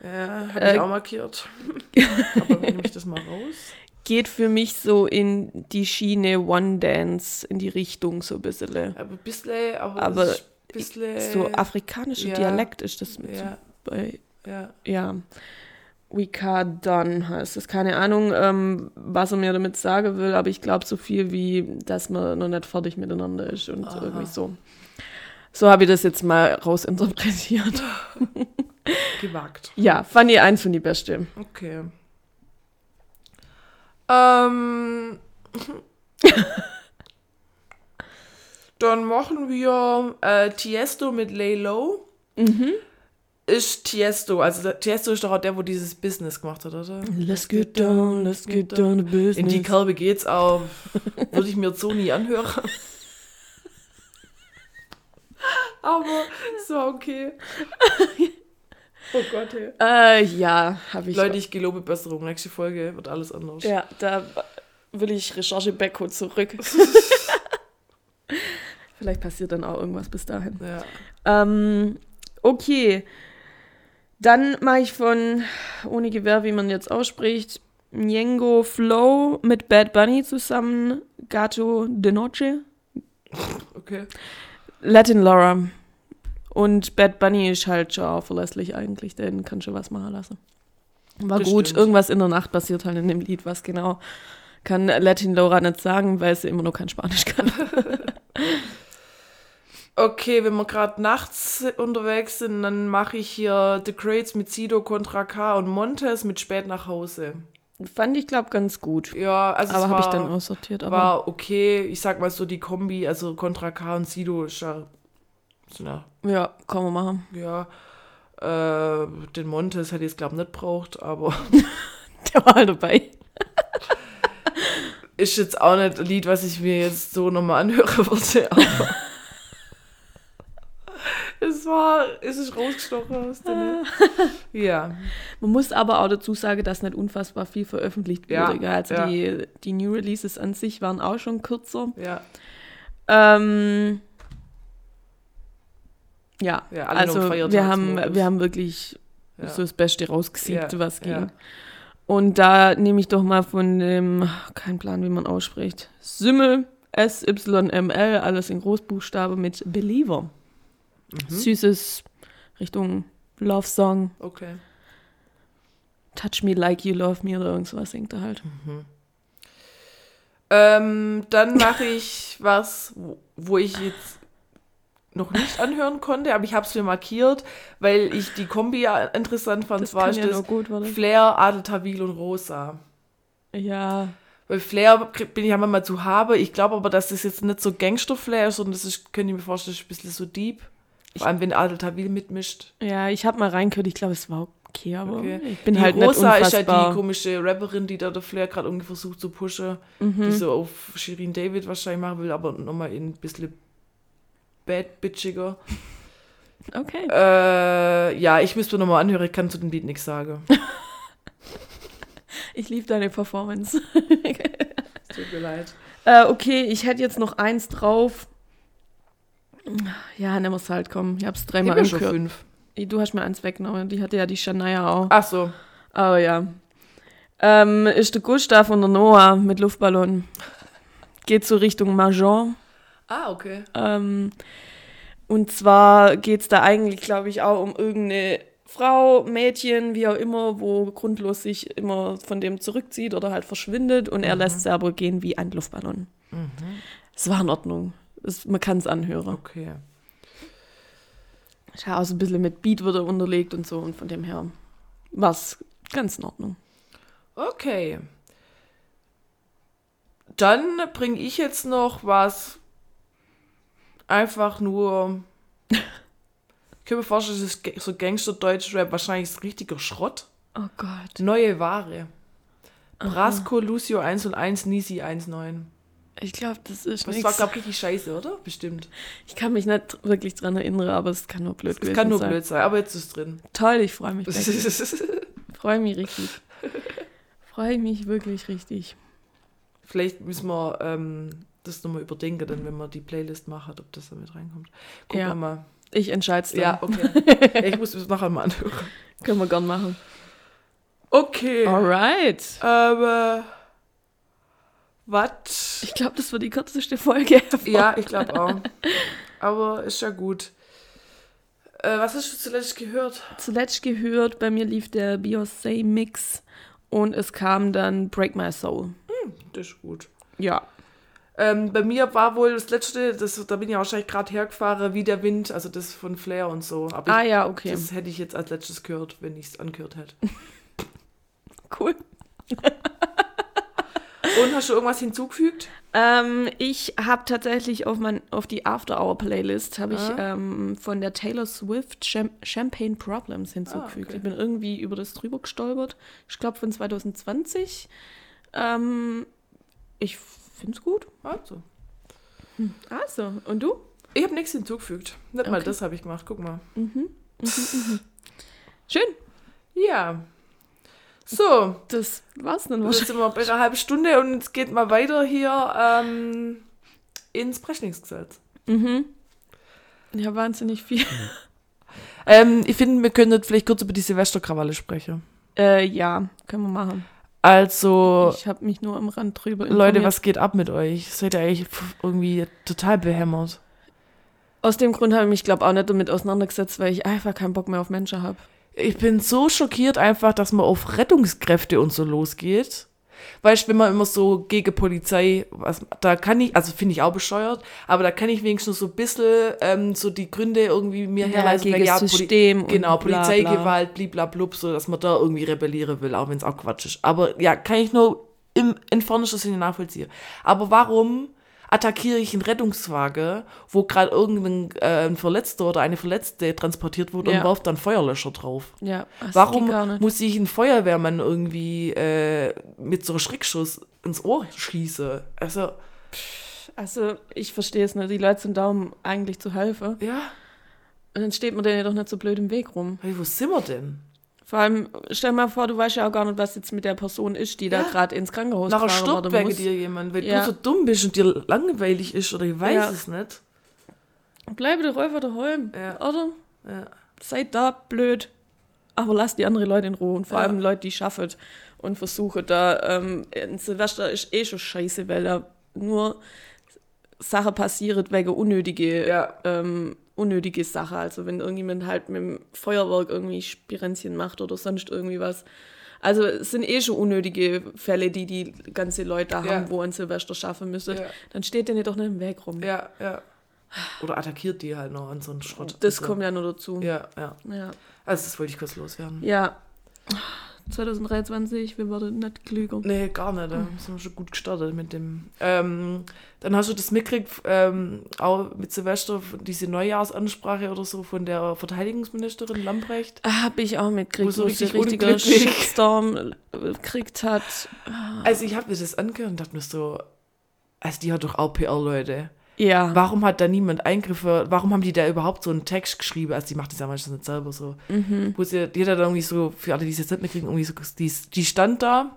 S3: Ja, habe
S2: Äh,
S3: ich auch markiert. aber nehme ich das mal raus.
S2: Geht für mich so in die Schiene One Dance, in die Richtung so ein bisschen.
S3: Aber ein bisschen, aber,
S2: Aber
S3: ein bisschen,
S2: So afrikanischer
S3: ja.
S2: Dialekt ist das mit
S3: ja,
S2: so bei,
S3: ja.
S2: ja. We Can Done heißt das. Keine Ahnung, ähm, was er mir damit sagen will, aber ich glaube so viel wie, dass man noch nicht fertig miteinander ist und
S3: Aha.
S2: irgendwie so. So habe ich das jetzt mal rausinterpretiert.
S3: gewagt.
S2: ja, fand ich eins von die beste.
S3: Okay. Ähm, dann machen wir äh, Tiesto mit Lay Low. Ist Tiesto, also Tiesto ist doch auch der, wo dieses Business gemacht hat, oder?
S2: Let's get down, let's get down to business.
S3: In die Kerbe geht's auch. Würde ich mir so nie anhören. Aber so okay. Oh Gott, hey.
S2: äh, ja, habe ich.
S3: Leute, ich gelobe Besserung. Nächste Folge wird alles anders.
S2: Ja, da will ich Recherche Becko zurück. Vielleicht passiert dann auch irgendwas bis dahin.
S3: Ja.
S2: Ähm, okay. Dann mache ich von, ohne Gewehr, wie man jetzt ausspricht, Nyengo Flow mit Bad Bunny zusammen, Gato de Noche,
S3: Okay.
S2: Latin Laura. Und Bad Bunny ist halt schon verlässlich eigentlich, den kann schon was machen lassen. War
S3: Das
S2: gut,
S3: stimmt.
S2: irgendwas in der Nacht passiert halt in dem Lied, was genau kann Latin Laura nicht sagen, weil sie immer noch kein Spanisch kann.
S3: Okay, wenn wir gerade nachts unterwegs sind, dann mache ich hier The Crates mit Sido, Contra K und Montes mit Spät nach Hause.
S2: Fand ich, glaube ganz gut.
S3: Ja, also
S2: aber
S3: es
S2: habe ich dann aussortiert. Aber
S3: war okay. Ich sag mal so die Kombi, also Contra K und Sido ist ja, sind ja,
S2: ja, kann man machen.
S3: ja äh, den Montes hätte ich jetzt glaube nicht braucht, aber
S2: Der war halt dabei.
S3: ist jetzt auch nicht ein Lied, was ich mir jetzt so nochmal anhören würde, aber es war, es ist rausgestochen aus der Ja,
S2: Man muss aber auch dazu sagen, dass nicht unfassbar viel veröffentlicht
S3: Ja,
S2: wurde. gell? Also
S3: ja.
S2: die, die New Releases an sich waren auch schon kürzer.
S3: ja,
S2: Ähm, ja,
S3: Ja,
S2: also wir haben, wir haben wirklich
S3: ja.
S2: so das Beste rausgesiebt,
S3: Ja,
S2: was ging.
S3: ja.
S2: Und da nehme ich doch mal von dem, kein Plan, wie man ausspricht, Sümmel, S-Y-M-L, alles in Großbuchstabe mit Believer.
S3: Mhm.
S2: Süßes Richtung Love Song,
S3: Okay.
S2: Touch Me Like You Love Me oder irgendwas singt er halt.
S3: Ähm, dann mache ich was, wo, ich jetzt noch nicht anhören konnte, aber ich habe es mir markiert, weil ich die Kombi ja interessant fand.
S2: Das
S3: zwar
S2: kann
S3: ist
S2: ja
S3: das
S2: gut.
S3: Flair, Adel Tawil und Rosa.
S2: Ja,
S3: Weil Flair bin ich ja manchmal zu habe. Ich glaube aber, dass das jetzt nicht so Gangster-Flair ist, sondern das ist, könnte ich mir vorstellen, ist ein bisschen so deep. Vor allem, wenn Adel Tawil mitmischt.
S2: ja, ich habe mal reingehört, ich glaube, es war okay, aber
S3: Okay.
S2: ich bin
S3: die
S2: halt
S3: Rosa
S2: nicht
S3: ist ja
S2: unfassbar.
S3: die komische Rapperin, die da der Flair gerade irgendwie versucht zu pushen.
S2: Mhm.
S3: Die so auf Shirin David wahrscheinlich machen will, aber nochmal in ein bisschen bad bitchiger.
S2: okay.
S3: Äh, ja, ich müsste nochmal anhören, ich kann zu dem Lied nichts sagen.
S2: Ich liebe deine Performance.
S3: Tut mir leid.
S2: äh, okay, ich hätte jetzt noch eins drauf. Ja, wir es halt, komm. Ich habe es
S3: Ich
S2: dreimal
S3: schon
S2: angehört.
S3: fünf.
S2: Du hast mir eins weggenommen. Die hatte ja die Shania auch.
S3: Ach so.
S2: Aber ja. Ähm, ist der Gustav und der Noah mit Luftballon. Geht so Richtung Mahjong.
S3: Ah, okay.
S2: Ähm, und zwar geht es da eigentlich, glaube ich, auch um irgendeine Frau, Mädchen, wie auch immer, wo grundlos sich immer von dem zurückzieht oder halt verschwindet und er lässt selber gehen wie ein Luftballon. Es war in Ordnung. Es, man kann es anhören.
S3: Okay.
S2: Ja, auch so ein bisschen mit Beat wird er unterlegt und so und von dem her war es ganz in Ordnung.
S3: Okay. Dann bringe ich jetzt noch was einfach nur. Ich kann mir vorstellen, das ist so Gangster-Deutsch-Rap, wahrscheinlich ist richtiger Schrott.
S2: Oh Gott.
S3: Neue Ware. Brasco, Lucio 101, Nisi 19.
S2: Ich glaube, das ist
S3: Das war,
S2: nichts.
S3: glaube ich, richtig scheiße, oder? Bestimmt.
S2: Ich kann mich nicht wirklich dran erinnern, aber es kann nur blöd
S3: Das
S2: gewesen
S3: kann nur
S2: sein.
S3: blöd sein, aber jetzt ist es drin.
S2: Toll, ich freue mich. freue mich richtig. freue mich wirklich richtig.
S3: Vielleicht müssen wir ähm, das nochmal überdenken, dann, wenn wir die Playlist machen, ob das da mit reinkommt. Gucken
S2: Ja.
S3: wir mal.
S2: Ich entscheide es dann.
S3: Ja, okay. ich muss es nachher mal anhören.
S2: Können wir gern machen.
S3: Okay.
S2: Alright.
S3: Aber was?
S2: Ich glaube, das wird die kürzeste Folge.
S3: Ja, ich glaube auch. Aber ist ja gut. Äh, was hast du zuletzt gehört?
S2: Zuletzt gehört, bei mir lief der Beyoncé Mix und es kam dann Break My Soul.
S3: Das ist gut.
S2: Ja.
S3: Ähm, bei mir war wohl das letzte, das, da bin ich wahrscheinlich gerade hergefahren, wie der Wind, also das von Flair und so. Aber
S2: Ah
S3: ich,
S2: ja, okay.
S3: das hätte ich jetzt als letztes gehört, wenn ich es angehört hätte.
S2: Cool.
S3: Und hast du irgendwas hinzugefügt?
S2: Ähm, ich habe tatsächlich auf, mein, auf die After-Hour-Playlist habe ich
S3: Ah.
S2: ähm, von der Taylor Swift Cham Champagne Problems hinzugefügt.
S3: Ah, okay.
S2: Ich bin irgendwie über das drüber gestolpert. Ich glaube von 2020. Ähm, ich finde es gut.
S3: Also.
S2: Also, und du?
S3: Ich habe nichts hinzugefügt. Nicht mal
S2: Okay.
S3: das habe ich gemacht. Guck mal.
S2: Schön.
S3: Ja. So,
S2: Das war's dann
S3: jetzt
S2: wahrscheinlich.
S3: sind wir bei einer halben Stunde und es geht mal weiter hier ähm, ins Brechlingsgesetz.
S2: Mhm. Ja, wahnsinnig viel.
S3: Ähm, ich finde, wir können jetzt vielleicht kurz über die Silvesterkrawalle sprechen.
S2: Äh, ja, können wir machen.
S3: Also,
S2: Ich habe mich nur am Rand drüber
S3: Leute,
S2: informiert.
S3: was geht ab mit euch? Seid ihr eigentlich irgendwie total behämmert?
S2: Aus dem Grund habe ich mich, glaube auch nicht damit auseinandergesetzt, weil ich einfach keinen Bock mehr auf Menschen habe.
S3: Ich bin so schockiert einfach, dass man auf Rettungskräfte und so losgeht. Weißt du, wenn man immer so gegen Polizei, was, da kann ich, also finde ich auch bescheuert, aber da kann ich wenigstens so ein bisschen ähm, so die Gründe irgendwie mir herleiten.
S2: gegen
S3: Poli-
S2: System und
S3: Genau. Polizeigewalt, bliblablub, so dass man da irgendwie rebellieren will, auch wenn es auch Quatsch ist. Aber ja, kann ich nur im entferntesten Sinne nachvollziehen. Aber warum attackiere ich einen Rettungswagen, wo gerade irgendein äh, ein Verletzter oder eine Verletzte transportiert wurde
S2: Ja.
S3: und wirft dann Feuerlöscher drauf?
S2: Ja, das
S3: Warum muss ich einen Feuerwehrmann irgendwie äh, mit so einem Schreckschuss ins Ohr schießen? Also,
S2: Also, ich verstehe es nicht. Die Leute sind da, um eigentlich zu helfen.
S3: ja,
S2: Und dann steht man denen ja doch nicht so blöd im Weg rum.
S3: hey, wo sind wir denn?
S2: Vor allem, stell mal vor, du weißt ja auch gar nicht, was jetzt mit der Person ist, die da
S3: Ja.
S2: gerade ins Krankenhaus
S3: Nachher
S2: gefahren
S3: stirbt wegen dir jemand, weil
S2: Ja.
S3: du so dumm bist und dir langweilig ist oder ich weiß
S2: Ja.
S3: es nicht.
S2: Bleibe doch einfach daheim,
S3: Ja.
S2: oder?
S3: Ja.
S2: Seid da blöd. Aber lasst die anderen Leute in Ruhe. Und vor allem Leute, die schaffen und versuchen da. Ähm, ein Silvester ist eh schon scheiße, weil da nur Sachen passiert wegen unnötige,
S3: Ja.
S2: ähm, unnötige Sache. Also wenn irgendjemand halt mit dem Feuerwerk irgendwie Spirenzchen macht oder sonst irgendwie was. Also es sind eh schon unnötige Fälle, die die ganze Leute
S3: Ja.
S2: haben, wo ein Silvester schaffen müssen.
S3: Ja.
S2: Dann steht denen doch nicht im Weg rum.
S3: Ja, ja. Oder attackiert die halt noch an so einen Schrott.
S2: Das
S3: also,
S2: kommt ja nur dazu.
S3: Ja, ja.
S2: ja.
S3: Also das wollte ich kurz loswerden.
S2: Ja. 2023, wir werden nicht klüger.
S3: Nee, gar nicht. Da sind wir schon gut gestartet mit dem. Ähm, dann hast du das mitgekriegt, ähm, auch mit Silvester, diese Neujahrsansprache oder so von der Verteidigungsministerin Lambrecht.
S2: Habe ich auch mitgekriegt,
S3: so
S2: wo sie
S3: richtig
S2: richtiger. Shitstorm äh, gekriegt hat.
S3: Also ich habe mir das angehört und dachte mir so, also die hat doch auch PR-Leute.
S2: Ja.
S3: Warum hat da niemand Eingriffe, warum haben die da überhaupt so einen Text geschrieben? Also die macht das ja meistens nicht selber so. Wo sie, die hat da irgendwie so, für alle, die es jetzt nicht mitkriegen, irgendwie so, die, die stand da,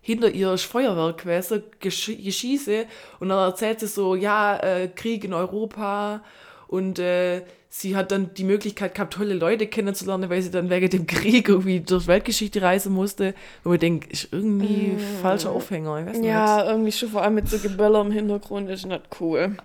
S3: hinter ihr ist Feuerwerk gewesen, Gesch Geschieße und dann erzählt sie so, ja, äh, Krieg in Europa und äh, sie hat dann die Möglichkeit gehabt, tolle Leute kennenzulernen, weil sie dann wegen dem Krieg irgendwie durch Weltgeschichte reisen musste. Wo ich denke, ist irgendwie falscher Aufhänger, ich weiß nicht.
S2: Ja, irgendwie schon vor allem mit so Geböller im Hintergrund ist nicht cool.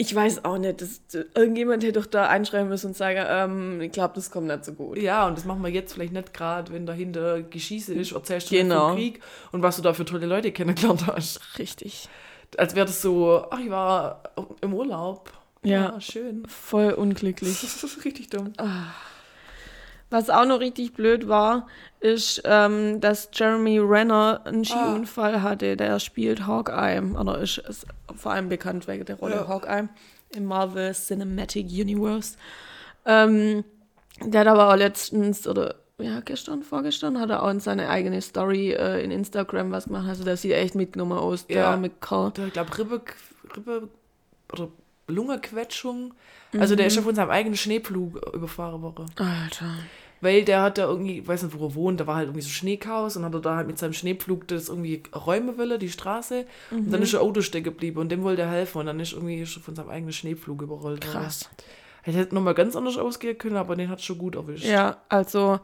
S2: Ich weiß auch nicht, das, irgendjemand hätte doch da einschreiben müssen und sagen, ähm, ich glaube, das kommt nicht so gut.
S3: Ja, und das machen wir jetzt vielleicht nicht gerade, wenn dahinter Geschieße ist, erzählst du
S2: Genau.
S3: vom Krieg und was du da für tolle Leute kennengelernt hast.
S2: Richtig.
S3: Als wäre das so, ach, ich war im Urlaub.
S2: Ja.
S3: schön.
S2: Voll unglücklich.
S3: Das ist richtig dumm.
S2: Was auch noch richtig blöd war, ist, ähm, dass Jeremy Renner einen Skiunfall hatte. Der spielt Hawkeye, oder ist, ist vor allem bekannt wegen der Rolle
S3: Ja.
S2: Hawkeye im Marvel Cinematic Universe. Ähm, der hat aber auch letztens, oder ja, gestern, vorgestern, hat er auch in seine eigene Story äh, in Instagram was gemacht. Also, der sieht echt mitgenommen aus, der
S3: Ja.
S2: arme Kerl.
S3: Der, ich glaube, Rippe, Rippe oder Lungenquetschung. Also der ist schon von seinem eigenen Schneepflug überfahren worden.
S2: Alter.
S3: Weil der hat da irgendwie, ich weiß nicht, wo er wohnt, da war halt irgendwie so Schneechaos und hat er da halt mit seinem Schneepflug das irgendwie räumen wollen, die Straße. Und dann ist ein Auto stecken geblieben und dem wollte er helfen und dann ist irgendwie schon von seinem eigenen Schneepflug überrollt.
S2: Krass.
S3: Er hätte nochmal ganz anders ausgehen können, aber den hat schon gut erwischt.
S2: Ja, also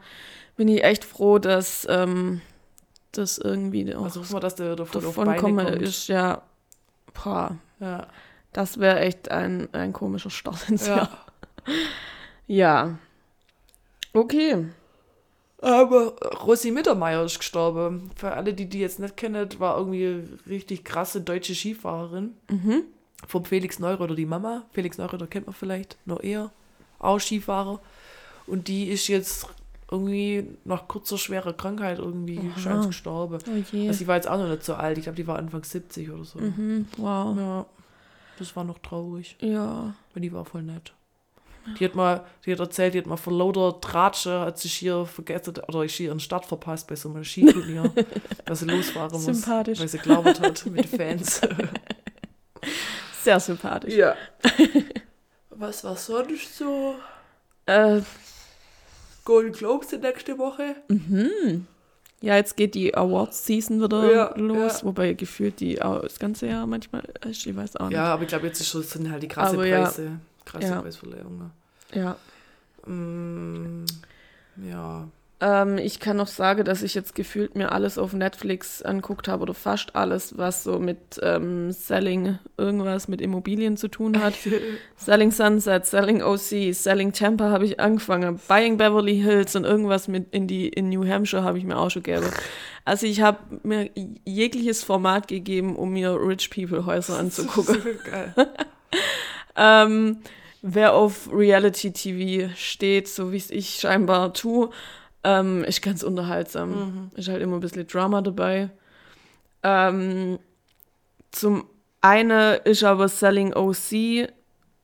S2: bin ich echt froh, dass ähm, das irgendwie auch
S3: Also hoffen wir, dass der wieder voll auf
S2: davon
S3: Beine kommt.
S2: ist ja, boah,
S3: Ja.
S2: Das wäre echt ein, ein komischer Start ins
S3: ja.
S2: Jahr. Ja. Okay.
S3: Aber Rossi Mittermeier ist gestorben. Für alle, die die jetzt nicht kennen, war irgendwie eine richtig krasse deutsche Skifahrerin.
S2: Mhm.
S3: Vom Felix Neureuter, die Mama. Felix Neureuter kennt man vielleicht noch eher. Auch Skifahrer. Und die ist jetzt irgendwie nach kurzer schwerer Krankheit irgendwie scheint gestorben.
S2: Oh.
S3: Also die war jetzt auch noch nicht so alt. Ich glaube, die war Anfang 70 oder so.
S2: Mhm, wow.
S3: Ja, das war noch traurig.
S2: Ja.
S3: Und die war voll nett. Die hat mal, die hat erzählt, die hat mal vor lauter Tratsche, hat sich hier vergessen, oder ich hier ihren Start verpasst bei so einem Skiturnier, dass sie losfahren muss.
S2: Sympathisch.
S3: Weil sie gelauert hat mit den Fans.
S2: Sehr sympathisch.
S3: ja. Was war sonst so?
S2: Äh,
S3: Golden Globes die nächste Woche?
S2: Ja, jetzt geht die Awards-Season wieder
S3: Ja,
S2: los,
S3: ja.
S2: wobei gefühlt die das ganze Jahr manchmal ist, ich weiß auch nicht.
S3: Ja, aber ich glaube, jetzt ist schon, sind halt die krasse
S2: Aber ja.
S3: Preise. Krasse
S2: Ja.
S3: Preisverleihungen.
S2: Ja.
S3: Mm, ja.
S2: Ähm, ich kann noch sagen, dass ich jetzt gefühlt mir alles auf Netflix anguckt habe oder fast alles, was so mit ähm, Selling irgendwas mit Immobilien zu tun hat. Selling Sunset, Selling OC, Selling Tampa habe ich angefangen, Buying Beverly Hills und irgendwas mit in die in New Hampshire habe ich mir auch schon gegeben. Also ich habe mir jegliches Format gegeben, um mir Rich People Häuser anzugucken. Ähm, wer auf Reality TV steht, so wie es ich scheinbar tue, ähm, ist ganz unterhaltsam. Ist halt immer ein bisschen Drama dabei. Ähm, zum einen ist aber Selling OC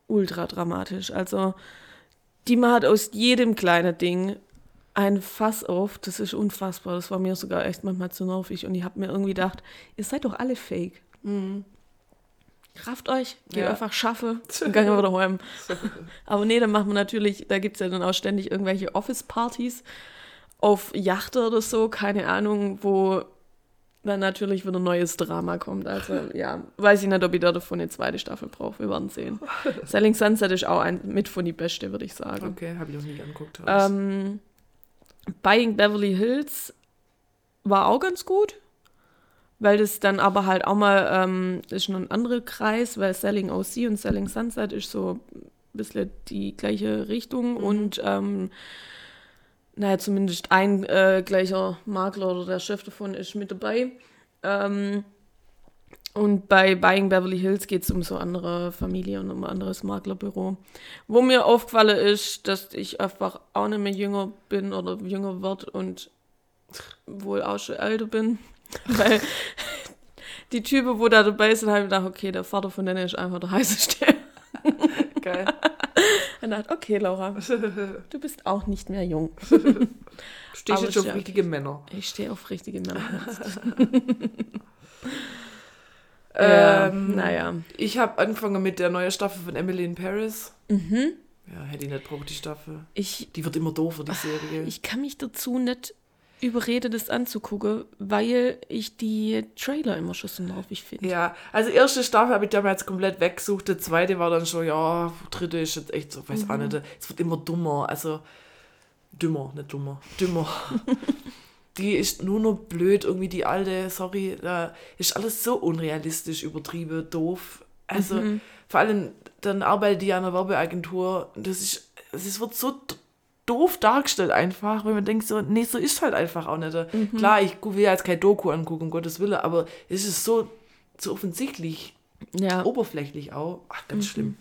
S2: ultra dramatisch. Also, die man hat aus jedem kleinen Ding ein Fass auf. Das ist unfassbar. Das war mir sogar echt manchmal zu nervig. Und ich habe mir irgendwie gedacht, ihr seid doch alle fake. Rafft euch, geht
S3: Ja.
S2: einfach schaffe und gang wieder heim. Aber nee, dann machen wir natürlich, da gibt es ja dann auch ständig irgendwelche Office-Partys auf Yachte oder so, keine Ahnung, wo dann natürlich wieder neues Drama kommt. Also ja, weiß ich nicht, ob ich da davon eine zweite Staffel brauche. Wir werden sehen. Selling Sunset ist auch ein, mit von die beste, würde ich sagen.
S3: Okay, habe ich noch nie angeguckt.
S2: Ähm, Buying Beverly Hills war auch ganz gut, weil das dann aber halt auch mal ähm, ist noch ein anderer Kreis, weil Selling OC und Selling Sunset ist so ein bisschen die gleiche Richtung und ähm, naja, zumindest ein äh, gleicher Makler oder der Chef davon ist mit dabei. Ähm, und bei Buying Beverly Hills geht es um so andere Familie und um ein anderes Maklerbüro. Wo mir aufgefallen ist, dass ich einfach auch nicht mehr jünger bin oder jünger wird und wohl auch schon älter bin. Weil die Typen, wo da dabei sind, haben gedacht, okay, der Vater von denen ist einfach der heißeste.
S3: Geil.
S2: Und dachte, okay, Laura, du bist auch nicht mehr jung.
S3: Stehst
S2: Aber
S3: jetzt schon
S2: ja.
S3: auf richtige Männer.
S2: Ich stehe auf richtige Männer.
S3: Ähm,
S2: ja, naja.
S3: Ich habe angefangen mit der neuen Staffel von Emily in Paris.
S2: Mhm.
S3: Ja, hätte ich nicht braucht, die Staffel.
S2: Ich,
S3: Die wird immer doofer, die Serie.
S2: ich kann mich dazu nicht überreden, das anzugucken, weil ich die Trailer immer schon so nervig finde.
S3: ja, also erste Staffel habe ich damals komplett weggesucht. Die zweite war dann schon, ja, dritte ist jetzt echt so, weiß auch nicht. Es wird immer dummer. Also, dümmer, nicht dummer. Dümmer. die ist nur noch blöd, irgendwie die alte, sorry, da ist alles so unrealistisch, übertrieben, doof. Also, vor allem, dann arbeitet die an einer Werbeagentur. Das ist, es wird so doof dargestellt einfach, wenn man denkt so, nee, so ist halt einfach auch nicht. Klar, ich will ja jetzt kein Doku angucken, um Gottes Willen, aber es ist so, so offensichtlich,
S2: Ja.
S3: oberflächlich auch. Ach, ganz schlimm.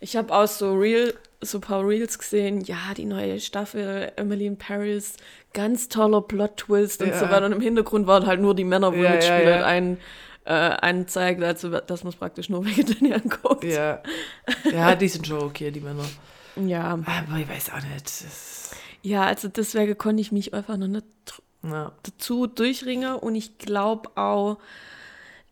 S2: Ich habe auch so Real, so ein paar Reels gesehen, ja, die neue Staffel Emily in Paris, ganz toller Plot-Twist und
S3: Ja.
S2: so weiter. Und im Hintergrund waren halt nur die Männer, wo
S3: Ja, ja,
S2: mitspielen,
S3: ja.
S2: ein, äh, anzeigt, also dass man es praktisch nur wegen denen anguckt.
S3: Ja. ja, die sind schon okay, die Männer.
S2: Ja.
S3: Aber ich weiß auch nicht.
S2: Ja, also deswegen konnte ich mich einfach noch nicht
S3: na.
S2: dazu durchringen und ich glaube auch,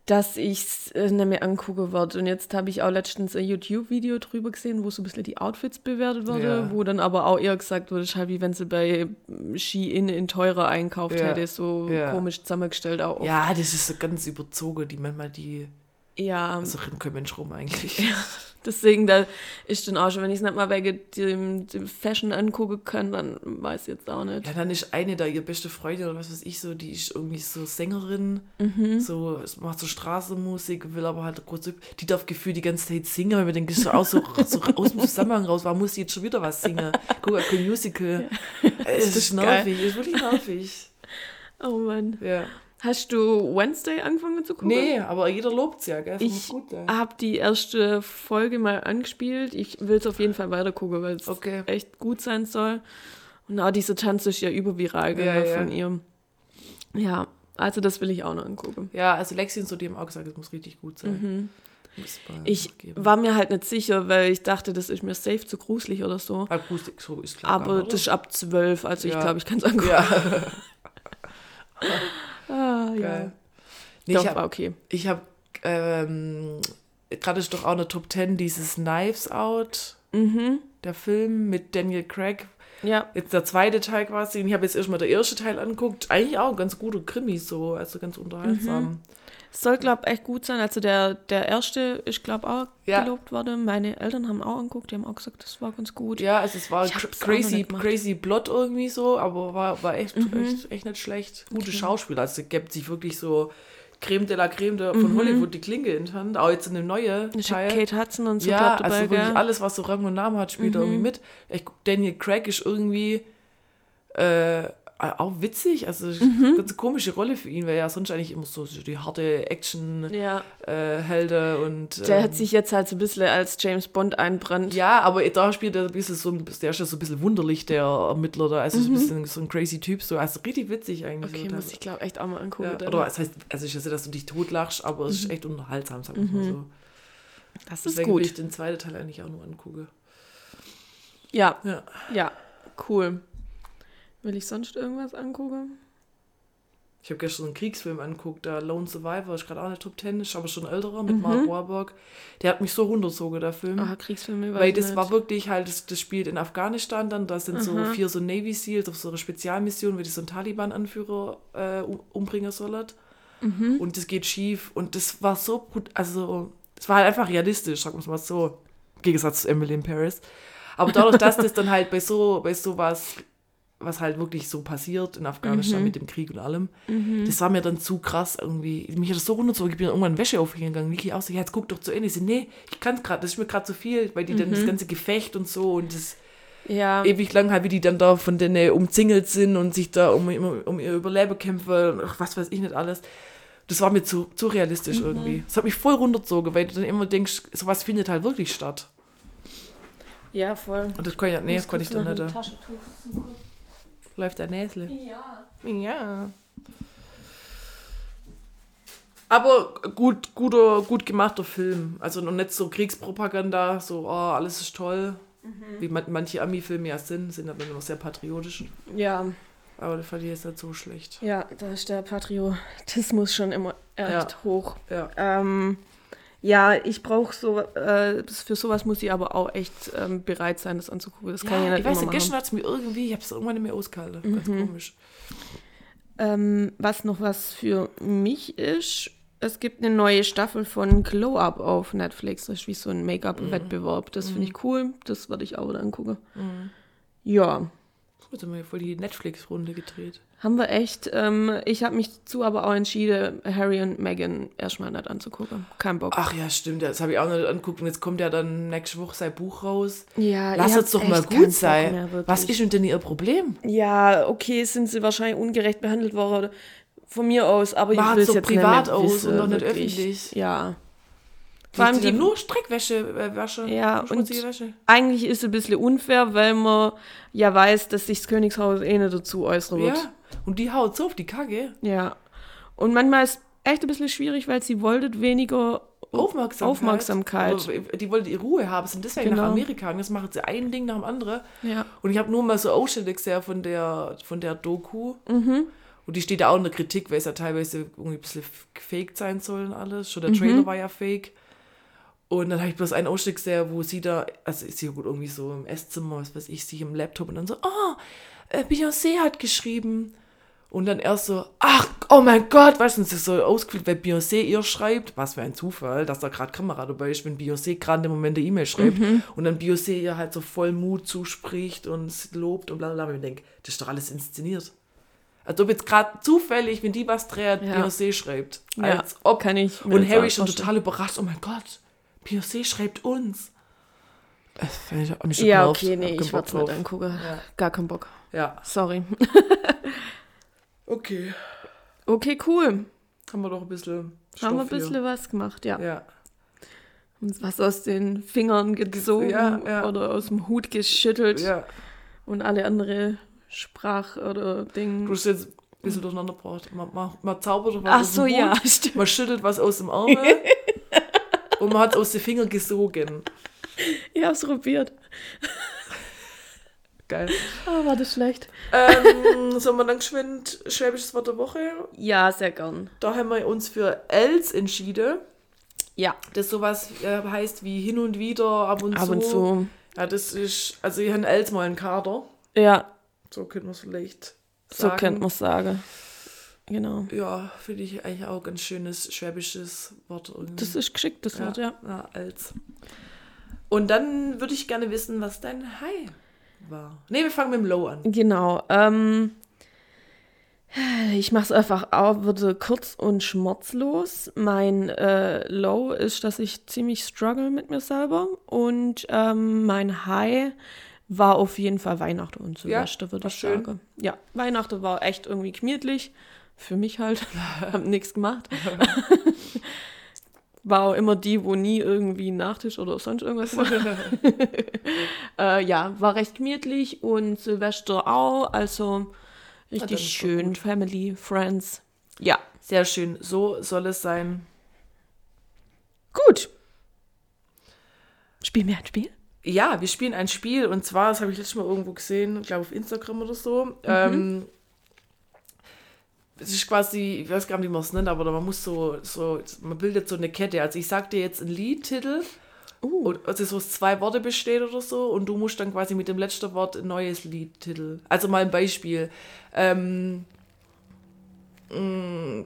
S2: dass ich es äh, nicht mehr angucken werde. Und jetzt habe ich auch letztens ein YouTube-Video drüber gesehen, wo so ein bisschen die Outfits bewertet wurde,
S3: Ja.
S2: wo dann aber auch eher gesagt wurde, halt wie wenn sie bei Shein in teurer einkauft
S3: Ja.
S2: hätte, so
S3: Ja.
S2: komisch zusammengestellt auch. oft.
S3: Ja, das ist so ganz überzogen, die manchmal die.
S2: ja.
S3: Also kein Mensch rum eigentlich.
S2: Deswegen, da ist dann auch schon, wenn ich es nicht mal wegen dem, dem Fashion angucken kann, dann weiß ich jetzt auch nicht.
S3: Ja, dann ist eine da, ihr beste Freundin oder was weiß ich so, die ist irgendwie so Sängerin,
S2: Mhm.
S3: so macht so Straßenmusik, will aber halt kurz, die darf gefühlt die ganze Zeit singen, weil das ist so, aus, so, so aus dem Zusammenhang raus, warum muss sie jetzt schon wieder was singen? Guck, kein Musical. Es ist,
S2: ist
S3: nervig, es ist wirklich nervig.
S2: Oh Mann.
S3: Ja.
S2: Hast du Wednesday angefangen zu gucken?
S3: Nee, aber jeder lobt's ja, gell?
S2: Ich
S3: ja.
S2: habe die erste Folge mal angespielt. Ich will es auf jeden Fall weiter gucken, weil es
S3: Okay.
S2: echt gut sein soll. Und auch dieser Tanz ist ja überviral
S3: Ja, ja.
S2: von ihr. Ja, also das will ich auch noch angucken.
S3: Ja, also Lexi und so, die haben auch gesagt, es muss richtig gut sein.
S2: Mhm. Ich war mir halt nicht sicher, weil ich dachte, das ist mir safe zu gruselig oder so.
S3: Akustik, so ist klar.
S2: Aber das ist ab 12, also ich
S3: Ja.
S2: glaube, ich kann es angucken.
S3: Ja,
S2: Ah, ja.
S3: Nee,
S2: Doch,
S3: ich habe
S2: war okay.
S3: Ich habe ähm, gerade ist doch auch eine Top 10 dieses Knives Out,
S2: Mhm.
S3: der Film mit Daniel Craig.
S2: Ja,
S3: Jetzt der zweite Teil quasi. Ich habe jetzt erstmal der erste Teil angeguckt. Eigentlich auch ganz guter Krimi, so, also ganz unterhaltsam.
S2: Mhm. Soll, glaube ich, echt gut sein. Also der, der erste ist, glaube ich, auch
S3: Ja.
S2: gelobt worden. Meine Eltern haben auch angeguckt, die haben auch gesagt, das war ganz gut.
S3: Ja, also es war crazy, crazy Plot irgendwie so, aber war, war echt, echt, echt nicht schlecht. Gute
S2: Mhm. Okay.
S3: Schauspieler. Also gibt sich wirklich so Creme de la Creme de, von Hollywood die Klinke in die Hand. Auch jetzt in dem neuen Teil.
S2: Kate Hudson und so
S3: ja,
S2: glaub, dabei,
S3: also wirklich
S2: gell? Mhm.
S3: alles, was so Rang und Namen hat, spielt da irgendwie mit. Ich, Daniel Craig ist irgendwie äh, auch witzig, also
S2: Mhm.
S3: eine ganz komische Rolle für ihn, weil er ja sonst eigentlich immer so, die harte Action-Helden
S2: Ja,
S3: und
S2: der
S3: ähm,
S2: hat sich jetzt halt so ein bisschen als James Bond einbrannt.
S3: ja, aber da spielt er ein bisschen so, ein- der ist ja so ein bisschen wunderlich, der Ermittler da, also so ein bisschen so ein crazy Typ, so, also richtig witzig eigentlich.
S2: Mhm. Okay,
S3: so,
S2: muss ich glaube echt auch mal angucken.
S3: ja, oder es heißt, also ich weiß dass du dich totlachst, aber es ist echt unterhaltsam, sag ich mal so.
S2: das ist
S3: Deswegen will ich
S2: gut.
S3: den zweiten Teil eigentlich auch nur angucken.
S2: Ja,
S3: Ja.
S2: ja, cool. Will ich sonst irgendwas angucken?
S3: Ich habe gestern einen Kriegsfilm angeguckt, der Lone Survivor, ist gerade auch eine Top Ten, ist aber schon älterer,
S2: Mhm.
S3: mit Mark Warburg. Der hat mich so runterzogen, der Film.
S2: Ah, Kriegsfilme,
S3: Weil das
S2: nicht.
S3: war wirklich halt, das, das spielt in Afghanistan dann, da sind so vier so Navy Seals auf so einer Spezialmission, wie die so einen Taliban-Anführer äh, um- umbringen sollen.
S2: Mhm.
S3: Und das geht schief. Und das war so gut, also, es war halt einfach realistisch, sagen wir es mal so. Im Gegensatz zu Emily in Paris. Aber dadurch, dass das dann halt bei so, bei sowas, was halt wirklich so passiert in Afghanistan
S2: Mhm.
S3: mit dem Krieg und allem, das war mir dann zu krass irgendwie. Mich hat das so runtergezogen, ich bin dann irgendwann Wäsche aufhängen gegangen. Niki auch so, ja, jetzt guck doch zu Ende. Ich so, nee, ich kann es gerade, das ist mir gerade zu viel, weil die dann
S2: Mhm.
S3: das ganze Gefecht und so und das
S2: Ja,
S3: ewig lang halt, wie die dann da von denen umzingelt sind und sich da um, um, um ihr Überleben kämpfen und ach, was weiß ich nicht alles. Das war mir zu, zu realistisch
S2: Mhm.
S3: irgendwie. Das hat mich voll runtergezogen, weil du dann immer denkst, sowas findet halt wirklich statt.
S2: ja, voll.
S3: Und das kann ich, nee, das kann ich dann nicht. äh,
S2: Taschentuch.
S3: Läuft der Näsle.
S2: Ja.
S3: Ja. Aber gut, guter, gut gemachter Film. Also noch nicht so Kriegspropaganda, so, oh, alles ist toll. Wie man, manche Ami-Filme ja sind, sind aber immer sehr patriotisch.
S2: Ja,
S3: Aber das fand ich jetzt nicht so schlecht.
S2: ja, da ist der Patriotismus schon immer echt
S3: Ja.
S2: hoch.
S3: Ja.
S2: Ähm, ja, ich brauche so, äh, für sowas muss ich aber auch echt ähm, bereit sein, das anzugucken. Das kann ich
S3: Ja,
S2: nicht
S3: ich weiß nicht, gestern hat es mir irgendwie, ich habe es irgendwann nicht mehr ausgehalten. Ganz komisch.
S2: Ähm, was noch was für mich ist, es gibt eine neue Staffel von Glow Up auf Netflix. Das ist wie so ein Make-up-Wettbewerb. Das finde ich cool. Das würde ich auch wieder angucken. Ja,
S3: Jetzt haben wir voll die Netflix-Runde gedreht.
S2: haben wir echt. Ähm, ich habe mich dazu aber auch entschieden, Harry und Meghan erstmal nicht anzugucken. Kein Bock.
S3: Ach ja, stimmt, das habe ich auch nicht angeguckt. Und jetzt kommt ja dann nächste Woche sein Buch raus.
S2: ja,
S3: Lass es doch mal gut sein.
S2: mehr.
S3: Was ist denn ihr Problem?
S2: Ja, okay, sind sie wahrscheinlich ungerecht behandelt worden. Von mir aus, aber ich
S3: Macht's
S2: will es jetzt
S3: privat
S2: nicht
S3: aus
S2: wissen,
S3: und doch nicht
S2: wirklich.
S3: öffentlich.
S2: Ja.
S3: Vor
S2: allem die,
S3: nur Streckwäsche, äh, Wäsche.
S2: Ja, und-
S3: Wäsche.
S2: eigentlich ist es ein bisschen unfair, weil man ja weiß, dass sich das Königshaus eh nicht dazu äußern wird.
S3: Ja, und die haut so auf die Kacke.
S2: Ja. Und manchmal ist es echt ein bisschen schwierig, weil sie wolltet weniger
S3: Aufmerksamkeit.
S2: Aufmerksamkeit.
S3: Die wollte ihre Ruhe haben, sind deswegen
S2: Genau.
S3: nach Amerika und jetzt machen sie ein Ding nach dem anderen.
S2: Ja.
S3: Und ich habe nur mal so Ausschnitte gesehen von der, von der Doku.
S2: Mhm.
S3: Und die steht ja auch in der Kritik, weil es ja teilweise irgendwie ein bisschen gefaked sein soll und alles. Schon der
S2: Mhm.
S3: Trailer war ja fake. Und dann habe ich bloß einen Ausschnitt gesehen, wo sie da, also ist sie gut irgendwie so im Esszimmer, was weiß ich, sich im Laptop und dann so, ah, äh, Beyoncé hat geschrieben. Und dann erst so, ach, oh mein Gott, weißt du, und sie ist so ausgefühlt, weil Beyoncé ihr schreibt, was für ein Zufall, dass da gerade Kamera dabei ist, wenn Beyoncé gerade im Moment eine E-Mail schreibt und dann Beyoncé ihr halt so voll Mut zuspricht und lobt und bla bla bla. Und ich denke, das ist doch alles inszeniert. Als ob jetzt gerade zufällig, wenn die was dreht,
S2: Ja.
S3: Beyoncé schreibt.
S2: Ja,
S3: Als ob.
S2: kann ich
S3: Und Harry ist schon total überrascht, oh mein Gott, Beyoncé schreibt uns. Äh, fand ich- hab mich schon
S2: Ja, okay, nee, ich werde es nicht angucken.
S3: Ja.
S2: Gar keinen Bock.
S3: Ja,
S2: Sorry.
S3: okay.
S2: Okay, cool.
S3: Haben wir doch ein bisschen Stoff
S2: Haben wir ein
S3: hier.
S2: bisschen was gemacht, ja.
S3: Ja.
S2: Uns was aus den Fingern gezogen
S3: Ja, ja.
S2: oder aus dem Hut geschüttelt
S3: ja.
S2: und alle andere Sprach oder Ding.
S3: Du hast jetzt ein bisschen durcheinander gebracht. Man, man, man zaubert was
S2: Ach
S3: aus
S2: so,
S3: dem Hut,
S2: ja, stimmt.
S3: man schüttelt was aus dem Ärmel und man hat es aus den Fingern gesogen.
S2: Ich hab's probiert.
S3: Geil.
S2: Ah, war das schlecht?
S3: ähm, sollen wir dann geschwind Schwäbisches Wort der Woche?
S2: Ja, sehr gern.
S3: Da haben wir uns für Els entschieden.
S2: Ja.
S3: Das sowas äh, heißt wie hin und wieder, ab und
S2: Ab
S3: zu.
S2: und zu.
S3: Ja, das ist, also ich habe Els mal einen Kader.
S2: Ja,
S3: So könnte man es vielleicht
S2: so
S3: sagen.
S2: könnte man sagen. Genau.
S3: Ja, finde ich eigentlich auch ein schönes schwäbisches Wort. Irgendwie.
S2: Das ist geschickt, das Wort, ja.
S3: ja, als. Und dann würde ich gerne wissen, was dein High war. Ne, wir fangen mit dem Low an.
S2: Genau. Ähm, ich mache es einfach auch, würde kurz und schmerzlos. Mein äh, Low ist, dass ich ziemlich struggle mit mir selber. Und ähm, mein High war auf jeden Fall Weihnachten und Silvester, würde
S3: war
S2: ich
S3: schön.
S2: sagen. Ja, Weihnachten war echt irgendwie gemütlich. Für mich halt. Hab nichts gemacht. War auch immer die, wo nie irgendwie Nachtisch oder sonst irgendwas war. Äh, ja, war recht gemütlich und Silvester auch, also richtig
S3: doch
S2: schön. Family, Friends. Ja,
S3: Sehr schön, so soll es sein.
S2: gut. Spiel mir ein Spiel?
S3: Ja, wir spielen ein Spiel und zwar, das habe ich letztes Mal irgendwo gesehen, ich glaube auf Instagram oder so.
S2: Mhm.
S3: Ähm, es ist quasi, ich weiß gar nicht, wie man es nennt, aber man muss so, so, man bildet so eine Kette. Also ich sag dir jetzt einen Liedtitel,
S2: Uh,
S3: also so aus zwei Worte besteht oder so, und du musst dann quasi mit dem letzten Wort ein neues Liedtitel. Also mal ein Beispiel. Ähm, mh,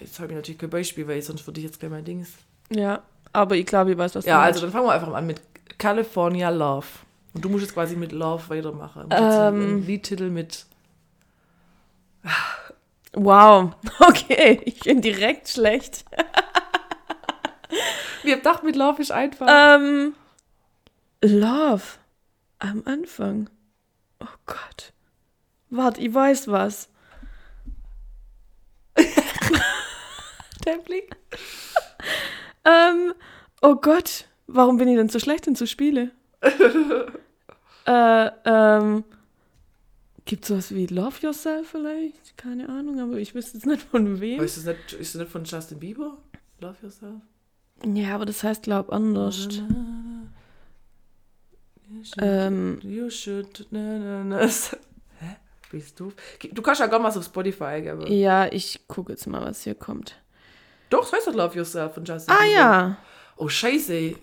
S3: jetzt habe ich natürlich kein Beispiel, weil sonst würde ich jetzt gleich mein Dings.
S2: ja, aber ich glaube, ich weiß, was
S3: Ja,
S2: du
S3: also dann fangen wir einfach mal an mit California Love. Und du musst jetzt quasi mit Love weitermachen. Du musst
S2: Ähm.
S3: Liedtitel mit.
S2: Wow, okay, ich bin direkt schlecht.
S3: Wir haben gedacht, mit Love ist einfach.
S2: Ähm, Love. Am Anfang. Oh Gott. Warte, ich weiß was.
S3: Dein Blick.
S2: Ähm, oh Gott. Warum bin ich denn so schlecht in so Spiele? äh, ähm, gibt's sowas wie Love Yourself vielleicht? Keine Ahnung, aber ich wüsste jetzt nicht von wem.
S3: Ist das, nicht, ist das nicht von Justin Bieber? Love Yourself?
S2: Ja, aber das heißt, glaub, anders. Ähm,
S3: You should. Na, na, na. Hä? Bist du? Du kannst ja gar mal auf Spotify eingeben.
S2: ja, ich gucke jetzt mal, was hier kommt.
S3: Doch, das heißt doch Love Yourself von Justin
S2: Ah
S3: Bieber.
S2: ja,
S3: Oh, Scheiße.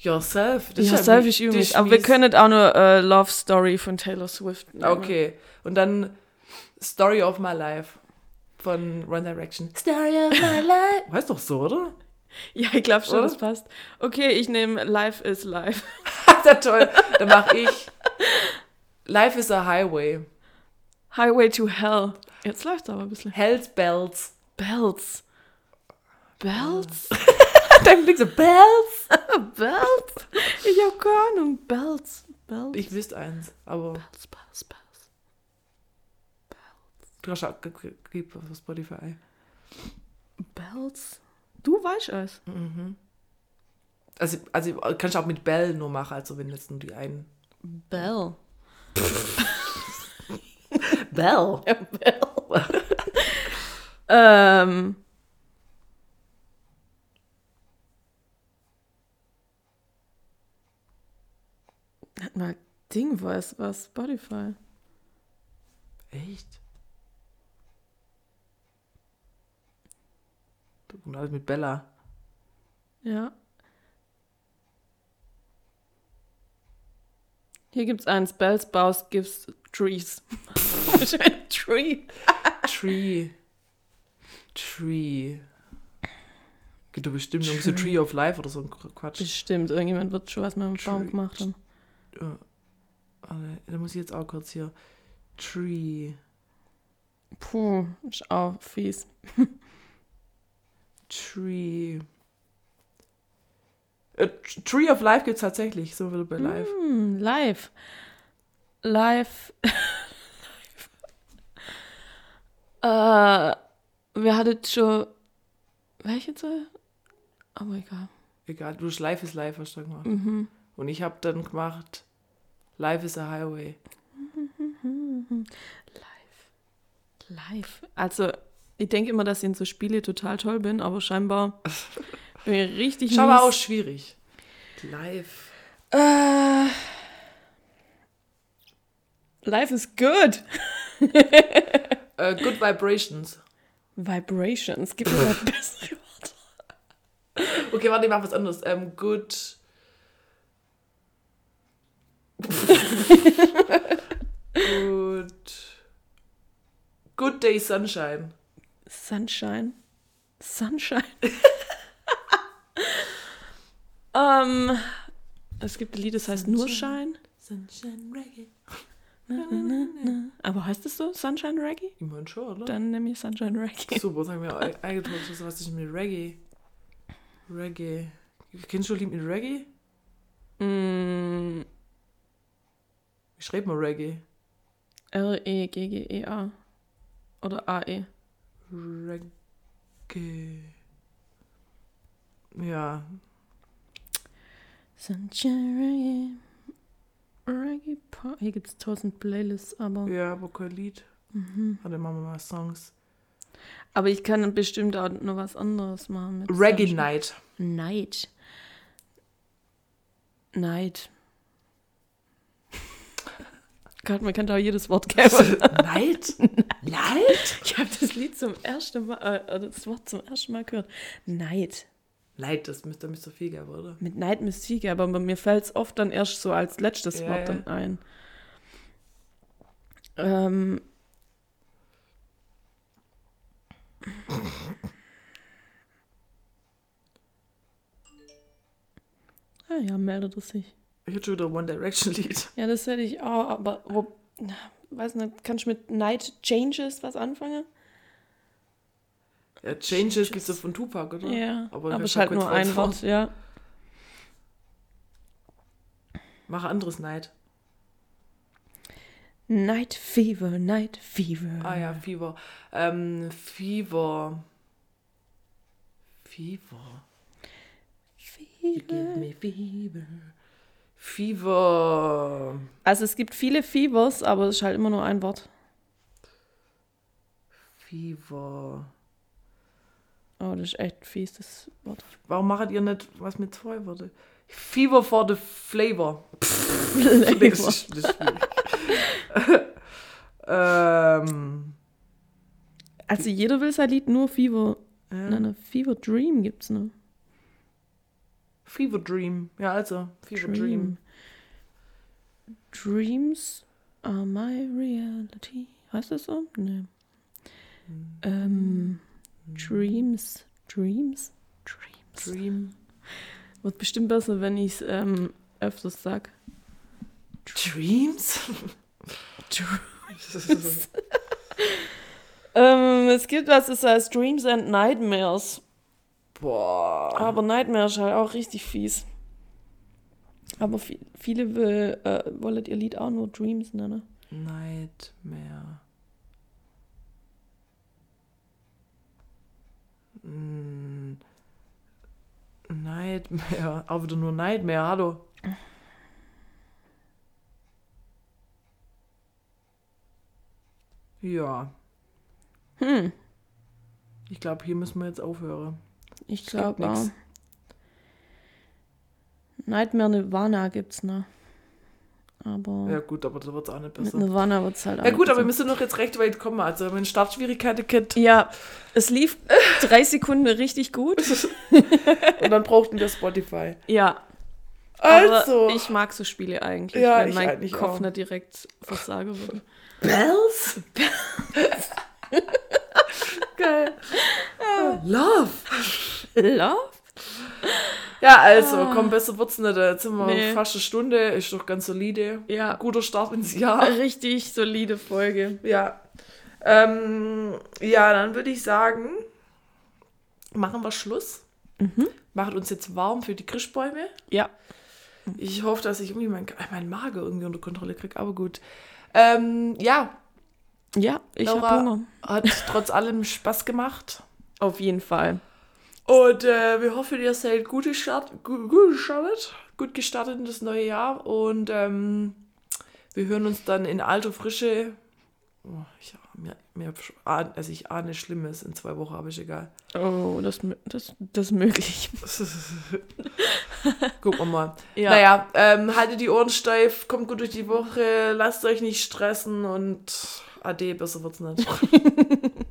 S3: Yourself. Das
S2: Yourself
S3: ja,
S2: ist übrig. Aber wir können auch nur äh, Love Story von Taylor Swift nehmen.
S3: Okay. Und dann Story of My Life von One Direction. Story of My Life. Weißt doch so, oder?
S2: Ja, ich glaube schon,
S3: Oder?
S2: das passt. Okay, ich nehme Life is Life.
S3: ist ja toll. Dann mache ich Life is a Highway.
S2: Highway to Hell. Jetzt läuft's aber ein bisschen.
S3: Hell's Bells.
S2: Bells. Bells?
S3: Dein Blick so, Bells?
S2: Bells? Ich habe keine Ahnung. Bells. Bells.
S3: Ich wüsste eins, aber
S2: Bells, Bells, Bells.
S3: du hast auch ge- ge- gib auf Spotify.
S2: Bells? Du weißt es.
S3: Also, also kannst du auch mit Bell nur machen, also wenn jetzt nur die einen.
S2: Bell.
S3: Bell?
S2: Bell. ähm. Hat mal Ding was, was Spotify.
S3: Echt? Und alles mit Bella.
S2: Ja. Hier gibt's eins. Bells Baus gives trees. Tree.
S3: Tree. Tree. Gibt doch bestimmt irgendwie so Tree of Life oder so ein Quatsch.
S2: Bestimmt, irgendjemand wird schon was mit dem Baum gemacht haben.
S3: Warte, Da muss ich jetzt auch kurz hier. Tree.
S2: Puh, ist auch fies.
S3: Tree. Äh, Tree of Life gibt's tatsächlich, so wie bei Live.
S2: Hm, live. Live. live. Äh, wir hatten schon. Welche Zahl? Oh mein Gott.
S3: Egal, du hast Life is Life hast du gemacht.
S2: Mhm.
S3: Und ich habe dann gemacht Life is a Highway.
S2: Live. Also, ich denke immer, dass ich in so Spiele total toll bin, aber scheinbar bin ich richtig
S3: Schau mal auch schwierig. Live.
S2: Äh, life is good.
S3: Äh, Good Vibrations.
S2: Vibrations. Gibt mir mal bessere Worte.
S3: Okay, warte, ich mach was anderes. Ähm, good. Good. Good Day Sunshine.
S2: Sunshine. Sunshine. ähm, es gibt ein Lied, das heißt nur Shine.
S3: Sunshine Reggae.
S2: Aber heißt es so? Sunshine Reggae?
S3: Ich mein schon, oder?
S2: Dann nehme ich Sunshine Reggae.
S3: Super, sag mir ei- eingetauscht, was ist mit Reggae? Reggae. Kennst du Lied mit Reggae?
S2: Mm,
S3: Wie schreibt man Reggae?
S2: R-E-G-G-E-A. Oder A-E.
S3: Reggae. Ja.
S2: Sunshine Reggae. Reggae Pop. Hier gibt es tausend Playlists, aber.
S3: Ja, aber kein Lied.
S2: Mhm.
S3: Warte, machen wir mal Songs.
S2: Aber ich kann bestimmt auch noch was anderes machen.
S3: Reggae. Night.
S2: Night. Night. Gott, man kann da auch jedes Wort geben.
S3: Night? Night?
S2: Ich habe das Lied zum ersten Mal, äh, das Wort zum ersten Mal gehört. Night.
S3: Night, das müsste nicht so viel geben, oder?
S2: Mit Night Mystique, aber mir fällt es oft dann erst so als letztes
S3: Ja,
S2: Wort
S3: ja.
S2: dann ein. Ähm. Ah ja, meldet es sich.
S3: Ich hätte schon wieder One Direction Lied.
S2: Ja, das hätte ich auch, aber wo, weiß nicht, kannst du mit Night Changes was anfangen?
S3: Ja, Changes gibt es von Tupac, oder?
S2: Ja, aber,
S3: hör
S2: es ist halt nur ein. Wort, ja.
S3: Mach anderes Night.
S2: Night Fever, Night Fever.
S3: Ah ja, Fever. Ähm, Fever. Fever. You give me fever. Fever.
S2: Also es gibt viele Fevers, aber es ist halt immer nur ein Wort.
S3: Fever.
S2: Oh, das ist echt fies, das Wort.
S3: Warum macht ihr nicht was mit zwei Worten? Fever for the flavor.
S2: Flavor.
S3: Das ist, das ist ähm,
S2: Also jeder will sein Lied nur Fever.
S3: ja.
S2: Nein, nein, Fever Dream gibt's noch.
S3: Fever Dream. Ja, also, Fever Dream.
S2: Dream. Dreams are my reality. Heißt das so? Nee. Ähm, Dreams. Dreams? Dreams.
S3: Dream.
S2: Wird bestimmt besser, wenn ich es ähm, öfters sag.
S3: Dreams?
S2: Ähm, es gibt was, das heißt Dreams and Nightmares.
S3: Boah.
S2: Aber Nightmares ist halt auch richtig fies. Aber vi- viele will, äh, wollen ihr Lied auch nur Dreams nennen.
S3: Nightmare. Mm. Nightmare. Auch wieder nur Nightmare, hallo. Ja.
S2: Hm,
S3: Ich glaube, hier müssen wir jetzt aufhören.
S2: Ich
S3: Es
S2: glaube auch. Nightmare Nirvana gibt's noch. Aber
S3: Ja gut, aber da wird es auch nicht
S2: mit
S3: besser.
S2: Nirvana wird's halt auch
S3: Ja gut, aber wir müssen noch jetzt recht weit kommen. Also wenn Startschwierigkeiten kennt
S2: Ja, es lief drei Sekunden richtig gut.
S3: und dann brauchten wir Spotify.
S2: Ja,
S3: Also,
S2: aber ich mag so Spiele eigentlich,
S3: Ja,
S2: wenn
S3: ich
S2: mein
S3: eigentlich
S2: Kopf
S3: auch.
S2: nicht direkt versagen würde.
S3: Bells? Geil. Love.
S2: Love?
S3: Ja, also, komm, besser wird's nicht. Jetzt sind wir
S2: Nee.
S3: fast eine Stunde, ist doch ganz solide.
S2: Ja.
S3: Guter Start ins Jahr.
S2: Richtig solide Folge.
S3: Ja. Ähm, ja, dann würde ich sagen, machen wir Schluss. Macht uns jetzt warm für die Christbäume.
S2: Ja.
S3: Ich hoffe, dass ich irgendwie mein, mein Magen irgendwie unter Kontrolle kriege, aber gut. Ähm, ja,
S2: Ja, ich habe Hunger.
S3: hat trotz allem Spaß gemacht.
S2: Auf jeden Fall.
S3: Und äh, wir hoffen, ihr seid gut gestartet, gut, gut gestartet, gut gestartet in das neue Jahr. Und ähm, wir hören uns dann in alter Frische Oh, ich, mir, also ich ahne Schlimmes in zwei Wochen, aber ist egal.
S2: Oh, das, das, das ist möglich.
S3: Gucken wir mal.
S2: Ja.
S3: Naja, ähm, haltet die Ohren steif, kommt gut durch die Woche, lasst euch nicht stressen und ade, besser wird's nicht.